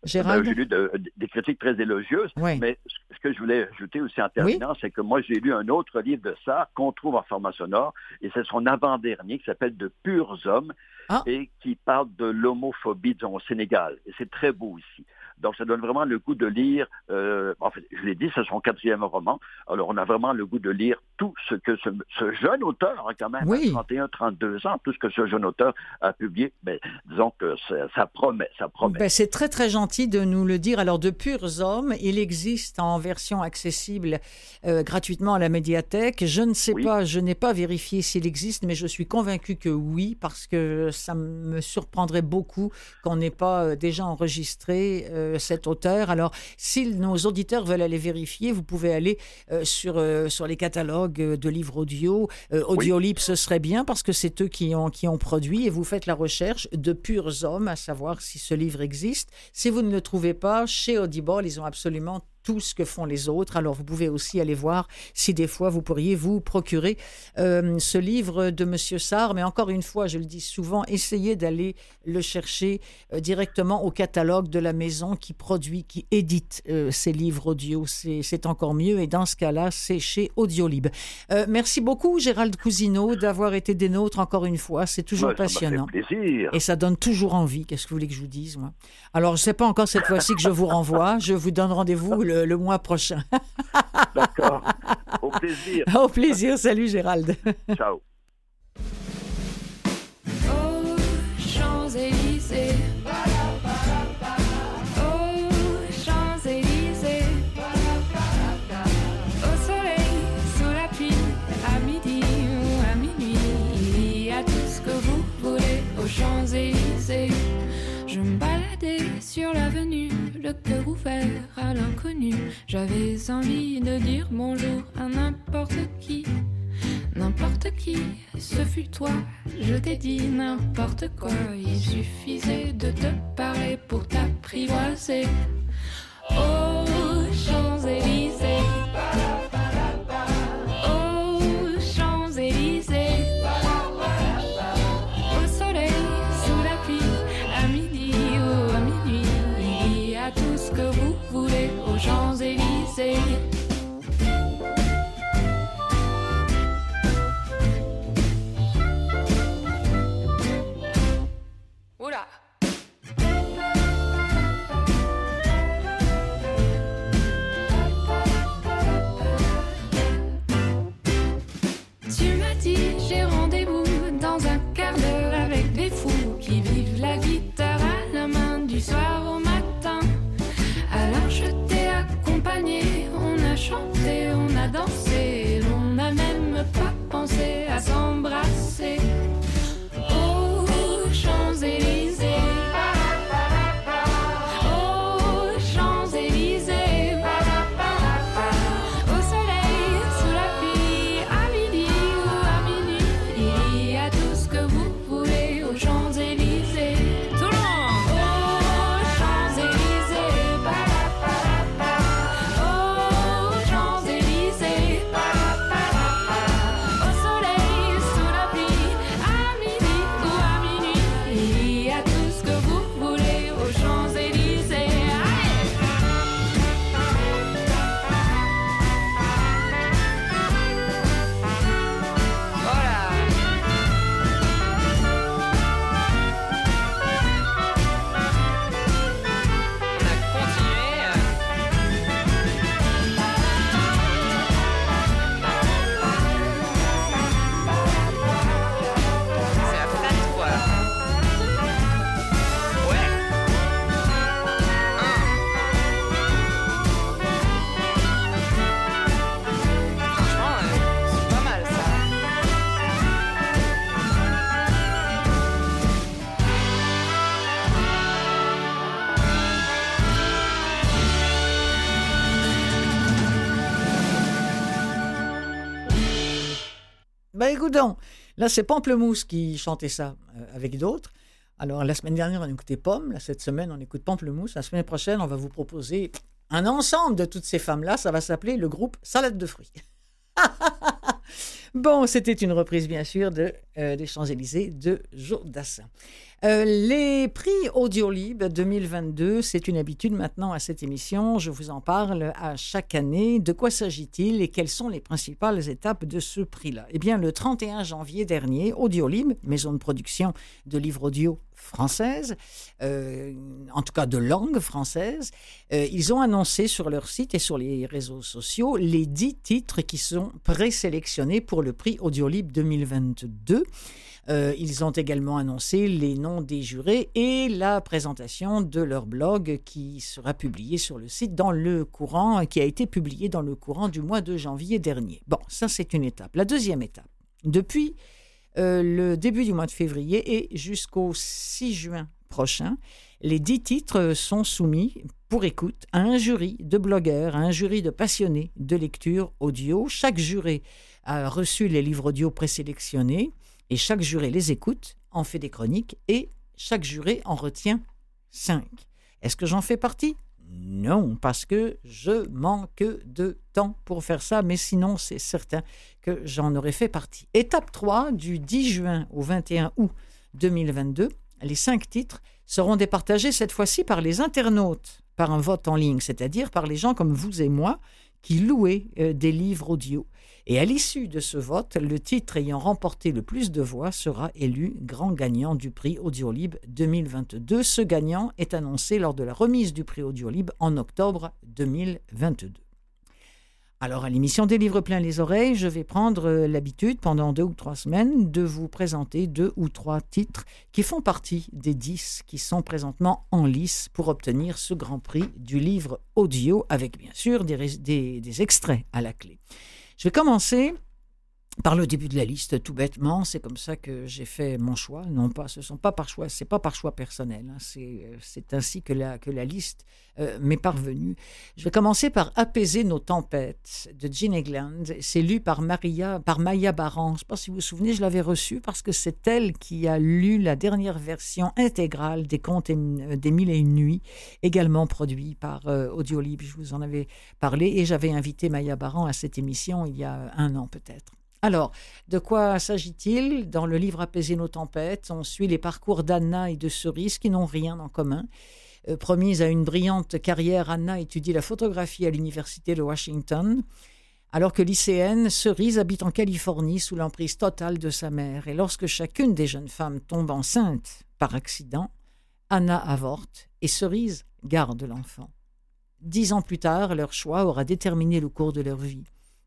S1: Gérald?
S4: Ben, j'ai lu des critiques très élogieuses, mais ce que je voulais ajouter aussi en terminant, c'est que moi, j'ai lu un autre livre de ça qu'on trouve en format sonore, et c'est son avant-dernier qui s'appelle De purs hommes, ah. et qui parle de l'homophobie, disons, au Sénégal. Et c'est très beau ici. Donc, ça donne vraiment le goût de lire, euh, en fait, je l'ai dit, c'est son quatrième roman. Alors, on a vraiment le goût de lire tout ce que ce, jeune auteur, hein, quand même, à 31, 32 ans, tout ce que ce jeune auteur a publié, mais disons que ça, promet, ça promet.
S1: Ben, c'est très, très gentil de nous le dire. Alors, De Purs Hommes, il existe en version accessible euh, gratuitement à la médiathèque. Je ne sais pas, je n'ai pas vérifié s'il existe, mais je suis convaincu que oui, parce que ça me surprendrait beaucoup qu'on n'ait pas euh, déjà enregistré cet auteur. Alors, si nos auditeurs veulent aller vérifier, vous pouvez aller euh, sur, euh, sur les catalogues de livres audio. Euh, Audiolib, ce serait bien parce que c'est eux qui ont, qui ont produit et vous faites la recherche de purs hommes à savoir si ce livre existe. Si vous ne le trouvez pas, chez Audible, ils ont absolument tout ce que font les autres. Alors vous pouvez aussi aller voir si des fois vous pourriez vous procurer euh, ce livre de Monsieur Sarr. Mais encore une fois, je le dis souvent, essayez d'aller le chercher euh, directement au catalogue de la maison qui produit, qui édite euh, ces livres audio. C'est encore mieux. Et dans ce cas-là, c'est chez Audiolib. merci beaucoup, Gérald Cousineau, d'avoir été des nôtres encore une fois. C'est toujours passionnant.
S4: plaisir.
S1: Et ça donne toujours envie. Qu'est-ce que vous voulez que je vous dise, moi? Alors, je ne sais pas encore cette fois-ci que je vous renvoie. Je vous donne rendez-vous le le, mois prochain. [laughs]
S4: D'accord. Au plaisir. [laughs]
S1: Au plaisir. Salut Gérald. [laughs]
S4: Ciao.
S6: Oh, Champs-Élysées. Oh, Champs-Élysées. Au soleil, sous la pluie, à midi ou à minuit, il y a tout ce que vous voulez aux Champs-Élysées. Je me baladais sur l'avenue, le cœur ouvert à l'inconnu. J'avais envie de dire bonjour à n'importe qui. N'importe qui, ce fut toi, je t'ai dit n'importe quoi. Il suffisait de te parler pour t'apprivoiser.
S1: Ben là c'est Pamplemousse qui chantait ça euh, avec d'autres. Alors la semaine dernière on écoutait Pomme, là, cette semaine on écoute Pamplemousse. La semaine prochaine on va vous proposer un ensemble de toutes ces femmes-là. Ça va s'appeler le groupe Salade de fruits. [laughs] bon, c'était une reprise bien sûr de euh, des Champs-Élysées de Joe Dassin. Euh, les prix Audiolib 2022, c'est une habitude maintenant à cette émission. Je vous en parle à chaque année. De quoi s'agit-il et quelles sont les principales étapes de ce prix-là? Eh bien, le 31 janvier dernier, Audiolib, maison de production de livres audio française, euh, en tout cas de langue française, euh, ils ont annoncé sur leur site et sur les réseaux sociaux les dix titres qui sont présélectionnés pour le prix Audiolib 2022. Euh, ils ont également annoncé les noms des jurés et la présentation de leur blog qui sera publié sur le site dans le courant, qui a été publié dans le courant du mois de janvier dernier. Bon, ça c'est une étape. La deuxième étape. Depuis euh, le début du mois de février et jusqu'au 6 juin prochain, les dix titres sont soumis pour écoute à un jury de blogueurs, à un jury de passionnés de lecture audio. Chaque juré a reçu les livres audio présélectionnés. Et chaque juré les écoute, en fait des chroniques, et chaque juré en retient cinq. Est-ce que j'en fais partie? Non, parce que je manque de temps pour faire ça, mais sinon c'est certain que j'en aurais fait partie. Étape 3, du 10 juin au 21 août 2022, les cinq titres seront départagés cette fois-ci par les internautes, par un vote en ligne, c'est-à-dire par les gens comme vous et moi qui louaient euh, des livres audio. Et à l'issue de ce vote, le titre ayant remporté le plus de voix sera élu grand gagnant du prix Audiolib 2022. Ce gagnant est annoncé lors de la remise du prix Audiolib en octobre 2022. Alors, à l'émission des livres pleins les oreilles, je vais prendre l'habitude, pendant deux ou trois semaines, de vous présenter deux ou trois titres qui font partie des dix qui sont présentement en lice pour obtenir ce grand prix du livre audio, avec bien sûr des extraits à la clé. Je vais commencer par le début de la liste, tout bêtement, c'est comme ça que j'ai fait mon choix. Non pas, ce sont pas par choix, c'est pas par choix personnel. Hein. Euh, c'est ainsi que la que la liste euh, m'est parvenue. Je vais commencer par apaiser nos tempêtes de Jean Egland. C'est lu par Maria, par Maya Baran. Je ne sais pas si vous vous souvenez, je l'avais reçu parce que c'est elle qui a lu la dernière version intégrale des Contes euh, des Mille et une nuits, également produit par Audiolib. Je vous en avais parlé et j'avais invité Maya Baran à cette émission il y a un an peut-être. Alors, de quoi s'agit-il? Dans le livre Apaiser nos tempêtes, on suit les parcours d'Anna et de Cerise qui n'ont rien en commun. Euh, promise à une brillante carrière, Anna étudie la photographie à l'Université de Washington, alors que lycéenne, Cerise habite en Californie sous l'emprise totale de sa mère. Et lorsque chacune des jeunes femmes tombe enceinte par accident, Anna avorte et Cerise garde l'enfant. Dix ans plus tard, leur choix aura déterminé le cours de leur vie.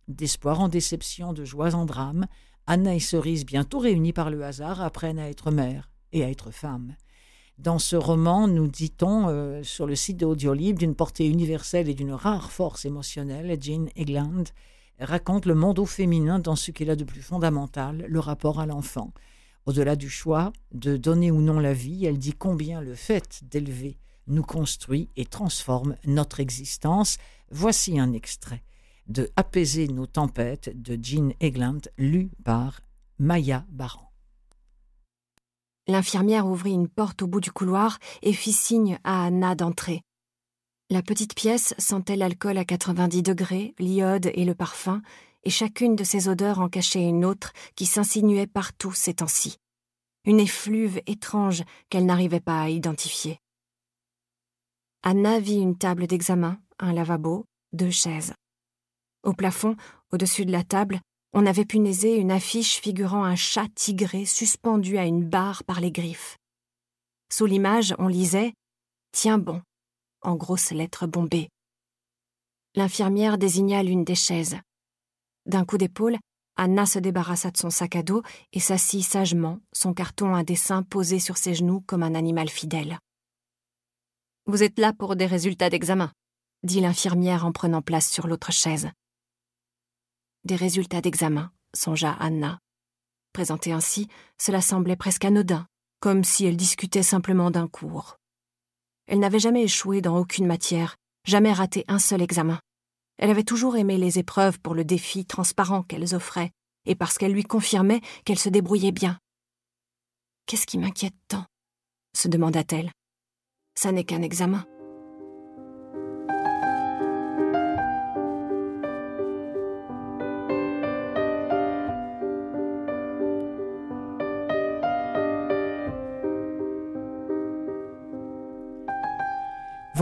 S1: D'espoir en déception, de joie en drame, Anna et Cerise, bientôt réunies par le hasard, apprennent à être mères et à être femmes. Dans ce roman, nous dit-on euh, sur le site d'Audiolib, d'une portée universelle et d'une rare force émotionnelle, Jean Egland raconte le monde au féminin dans ce qu'il a de plus fondamental, le rapport à l'enfant. Au-delà du choix de donner ou non la vie, elle dit combien le fait d'élever nous construit et transforme notre existence. Voici un extrait de Apaiser nos tempêtes de Jean Eglant, lu par Maya Baran.
S7: L'infirmière ouvrit une porte au bout du couloir et fit signe à Anna d'entrer. La petite pièce sentait l'alcool à 90 degrés, l'iode et le parfum, et chacune de ces odeurs en cachait une autre qui s'insinuait partout ces temps-ci. Une effluve étrange qu'elle n'arrivait pas à identifier. Anna vit une table d'examen, un lavabo, deux chaises. Au plafond, au-dessus de la table, on avait punaisé une affiche figurant un chat tigré suspendu à une barre par les griffes. Sous l'image, on lisait Tiens bon, en grosses lettres bombées. L'infirmière désigna l'une des chaises. D'un coup d'épaule, Anna se débarrassa de son sac à dos et s'assit sagement, son carton à dessin posé sur ses genoux comme un animal fidèle. Vous êtes là pour des résultats d'examen, dit l'infirmière en prenant place sur l'autre chaise des résultats d'examen, songea Anna. Présentée ainsi, cela semblait presque anodin, comme si elle discutait simplement d'un cours. Elle n'avait jamais échoué dans aucune matière, jamais raté un seul examen. Elle avait toujours aimé les épreuves pour le défi transparent qu'elles offraient, et parce qu'elles lui confirmaient qu'elle se débrouillait bien. Qu'est-ce qui m'inquiète tant? se demanda-t-elle. Ça n'est qu'un examen.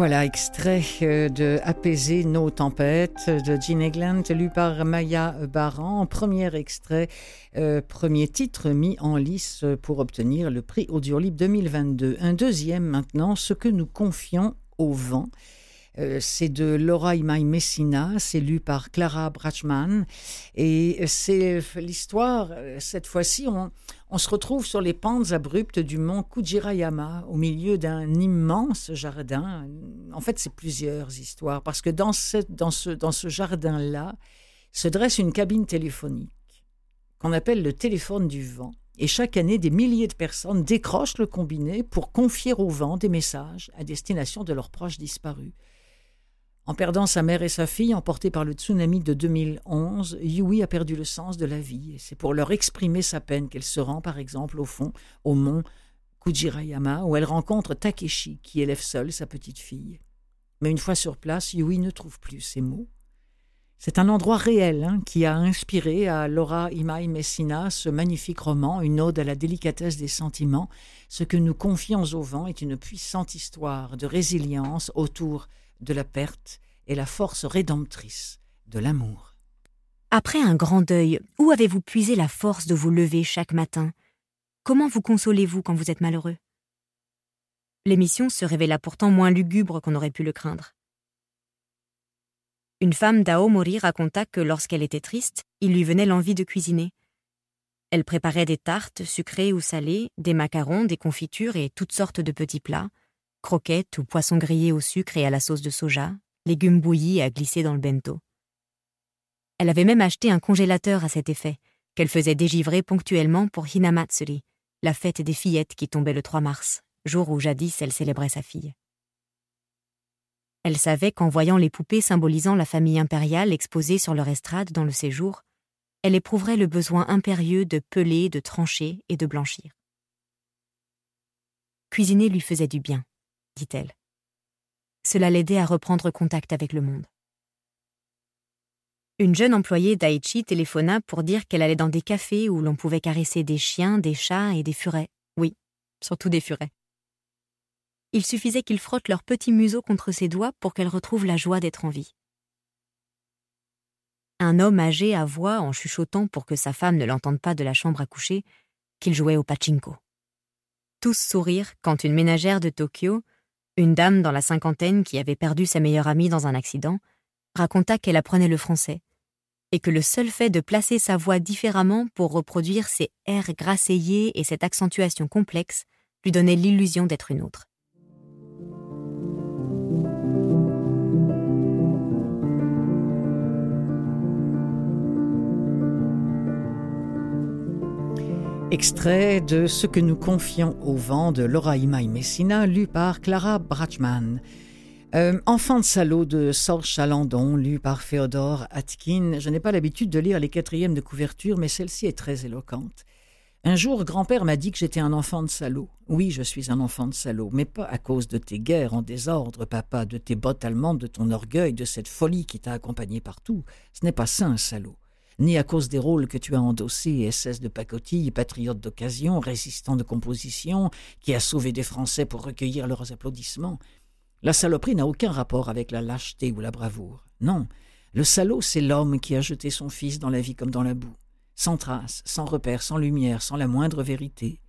S1: Voilà, extrait euh, de Apaiser nos tempêtes de Gene Egland, lu par Maya Baran. Premier extrait, euh, premier titre mis en lice pour obtenir le prix Audiolib 2022. Un deuxième maintenant, ce que nous confions au vent. Euh, c'est de Laura Imai Messina, c'est lu par Clara Brachman. Et c'est l'histoire, euh, cette fois-ci, on, se retrouve sur les pentes abruptes du mont Kujirayama, au milieu d'un immense jardin. En fait, c'est plusieurs histoires, parce que dans, ce jardin-là se dresse une cabine téléphonique qu'on appelle le téléphone du vent. Et chaque année, des milliers de personnes décrochent le combiné pour confier au vent des messages à destination de leurs proches disparus. En perdant sa mère et sa fille, emportées par le tsunami de 2011, Yui a perdu le sens de la vie. Et c'est pour leur exprimer sa peine qu'elle se rend, par exemple, au fond, au mont Kujirayama, où elle rencontre Takeshi, qui élève seule sa petite fille. Mais une fois sur place, Yui ne trouve plus ses mots. C'est un endroit réel hein, qui a inspiré à Laura Imai Messina ce magnifique roman, une ode à la délicatesse des sentiments. Ce que nous confions au vent est une puissante histoire de résilience autour de la perte et la force rédemptrice de l'amour.
S8: Après un grand deuil, où avez-vous puisé la force de vous lever chaque matin? Comment vous consolez-vous quand vous êtes malheureux? L'émission se révéla pourtant moins lugubre qu'on aurait pu le craindre. Une femme d'Aomori raconta que lorsqu'elle était triste, il lui venait l'envie de cuisiner. Elle préparait des tartes, sucrées ou salées, des macarons, des confitures et toutes sortes de petits plats, croquettes ou poissons grillés au sucre et à la sauce de soja, légumes bouillis à glisser dans le bento. Elle avait même acheté un congélateur à cet effet, qu'elle faisait dégivrer ponctuellement pour Hinamatsuri, la fête des fillettes qui tombait le 3 mars, jour où jadis elle célébrait sa fille. Elle savait qu'en voyant les poupées symbolisant la famille impériale exposées sur leur estrade dans le séjour, elle éprouverait le besoin impérieux de peler, de trancher et de blanchir. Cuisiner lui faisait du bien dit-elle. Cela l'aidait à reprendre contact avec le monde. Une jeune employée d'Aichi téléphona pour dire qu'elle allait dans des cafés où l'on pouvait caresser des chiens, des chats et des furets. Oui, surtout des furets. Il suffisait qu'ils frottent leur petit museau contre ses doigts pour qu'elle retrouve la joie d'être en vie. Un homme âgé avoua, en chuchotant pour que sa femme ne l'entende pas de la chambre à coucher, qu'il jouait au pachinko. Tous sourirent quand une ménagère de Tokyo, une dame dans la cinquantaine qui avait perdu sa meilleure amie dans un accident raconta qu'elle apprenait le français et que le seul fait de placer sa voix différemment pour reproduire ses airs grasseillés et cette accentuation complexe lui donnait l'illusion d'être une autre.
S1: Extrait de Ce que nous confions au vent de Laura Imai Messina, lu par Clara Brachman. Euh, Enfant de salaud de Sorge Chalandon, lu par Féodore Atkin. Je n'ai pas l'habitude de lire les quatrièmes de couverture, mais celle-ci est très éloquente. Un jour, grand-père m'a dit que j'étais un enfant de salaud. Oui, je suis un enfant de salaud, mais pas à cause de tes guerres en désordre, papa, de tes bottes allemandes, de ton orgueil, de cette folie qui t'a accompagné partout. Ce n'est pas ça, un salaud ni à cause des rôles que tu as endossés, SS de pacotille, patriote d'occasion, résistant de composition, qui a sauvé des Français pour recueillir leurs applaudissements. La saloperie n'a aucun rapport avec la lâcheté ou la bravoure. Non, le salaud, c'est l'homme qui a jeté son fils dans la vie comme dans la boue, sans trace, sans repère, sans lumière, sans la moindre vérité,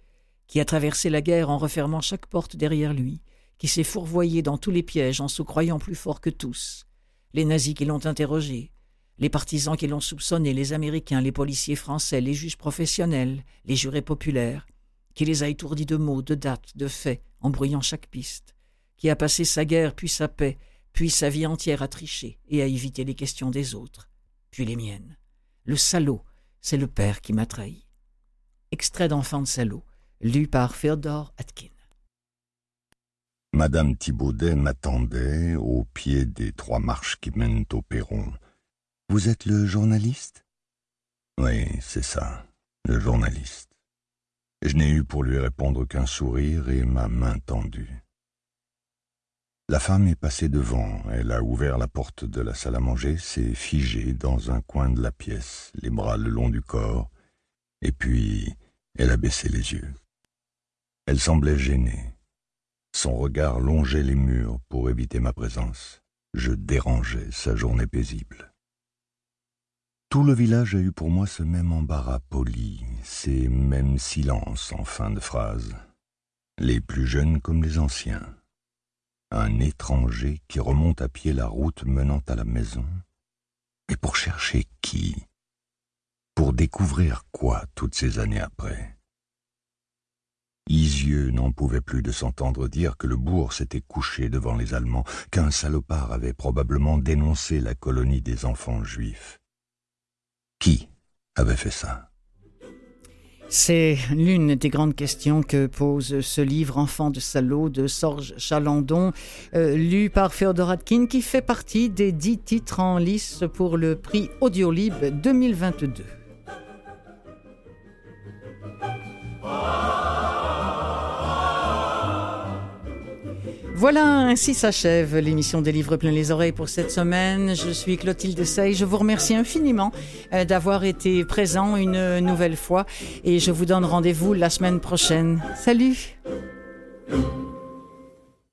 S1: qui a traversé la guerre en refermant chaque porte derrière lui, qui s'est fourvoyé dans tous les pièges en se croyant plus fort que tous, les nazis qui l'ont interrogé, les partisans qui l'ont soupçonné, les Américains, les policiers français, les juges professionnels, les jurés populaires, qui les a étourdis de mots, de dates, de faits, en brouillant chaque piste, qui a passé sa guerre, puis sa paix, puis sa vie entière à tricher et à éviter les questions des autres, puis les miennes. Le salaud, c'est le père qui m'a trahi. Extrait d'Enfant de salaud, lu par Féodor Atkin.
S9: Madame Thibaudet m'attendait au pied des trois marches qui mènent au perron. Vous êtes le journaliste? Oui, c'est ça, le journaliste. Je n'ai eu pour lui répondre qu'un sourire et ma main tendue. La femme est passée devant, elle a ouvert la porte de la salle à manger, s'est figée dans un coin de la pièce, les bras le long du corps, et puis elle a baissé les yeux. Elle semblait gênée. Son regard longeait les murs pour éviter ma présence. Je dérangeais sa journée paisible. Tout le village a eu pour moi ce même embarras poli, ces mêmes silences en fin de phrase, les plus jeunes comme les anciens. Un étranger qui remonte à pied la route menant à la maison. Mais pour chercher qui? Pour découvrir quoi toutes ces années après? Isieux n'en pouvait plus de s'entendre dire que le bourg s'était couché devant les Allemands, qu'un salopard avait probablement dénoncé la colonie des enfants juifs. Qui avait fait ça?
S1: C'est l'une des grandes questions que pose ce livre Enfant de salaud de Sorge Chalandon, euh, lu par Féodor Atkin, qui fait partie des dix titres en lice pour le prix Audiolib 2022. Voilà, ainsi s'achève l'émission des livres plein les oreilles pour cette semaine. Je suis Clotilde Sey. Je vous remercie infiniment euh, d'avoir été présent une nouvelle fois et je vous donne rendez-vous la semaine prochaine. Salut!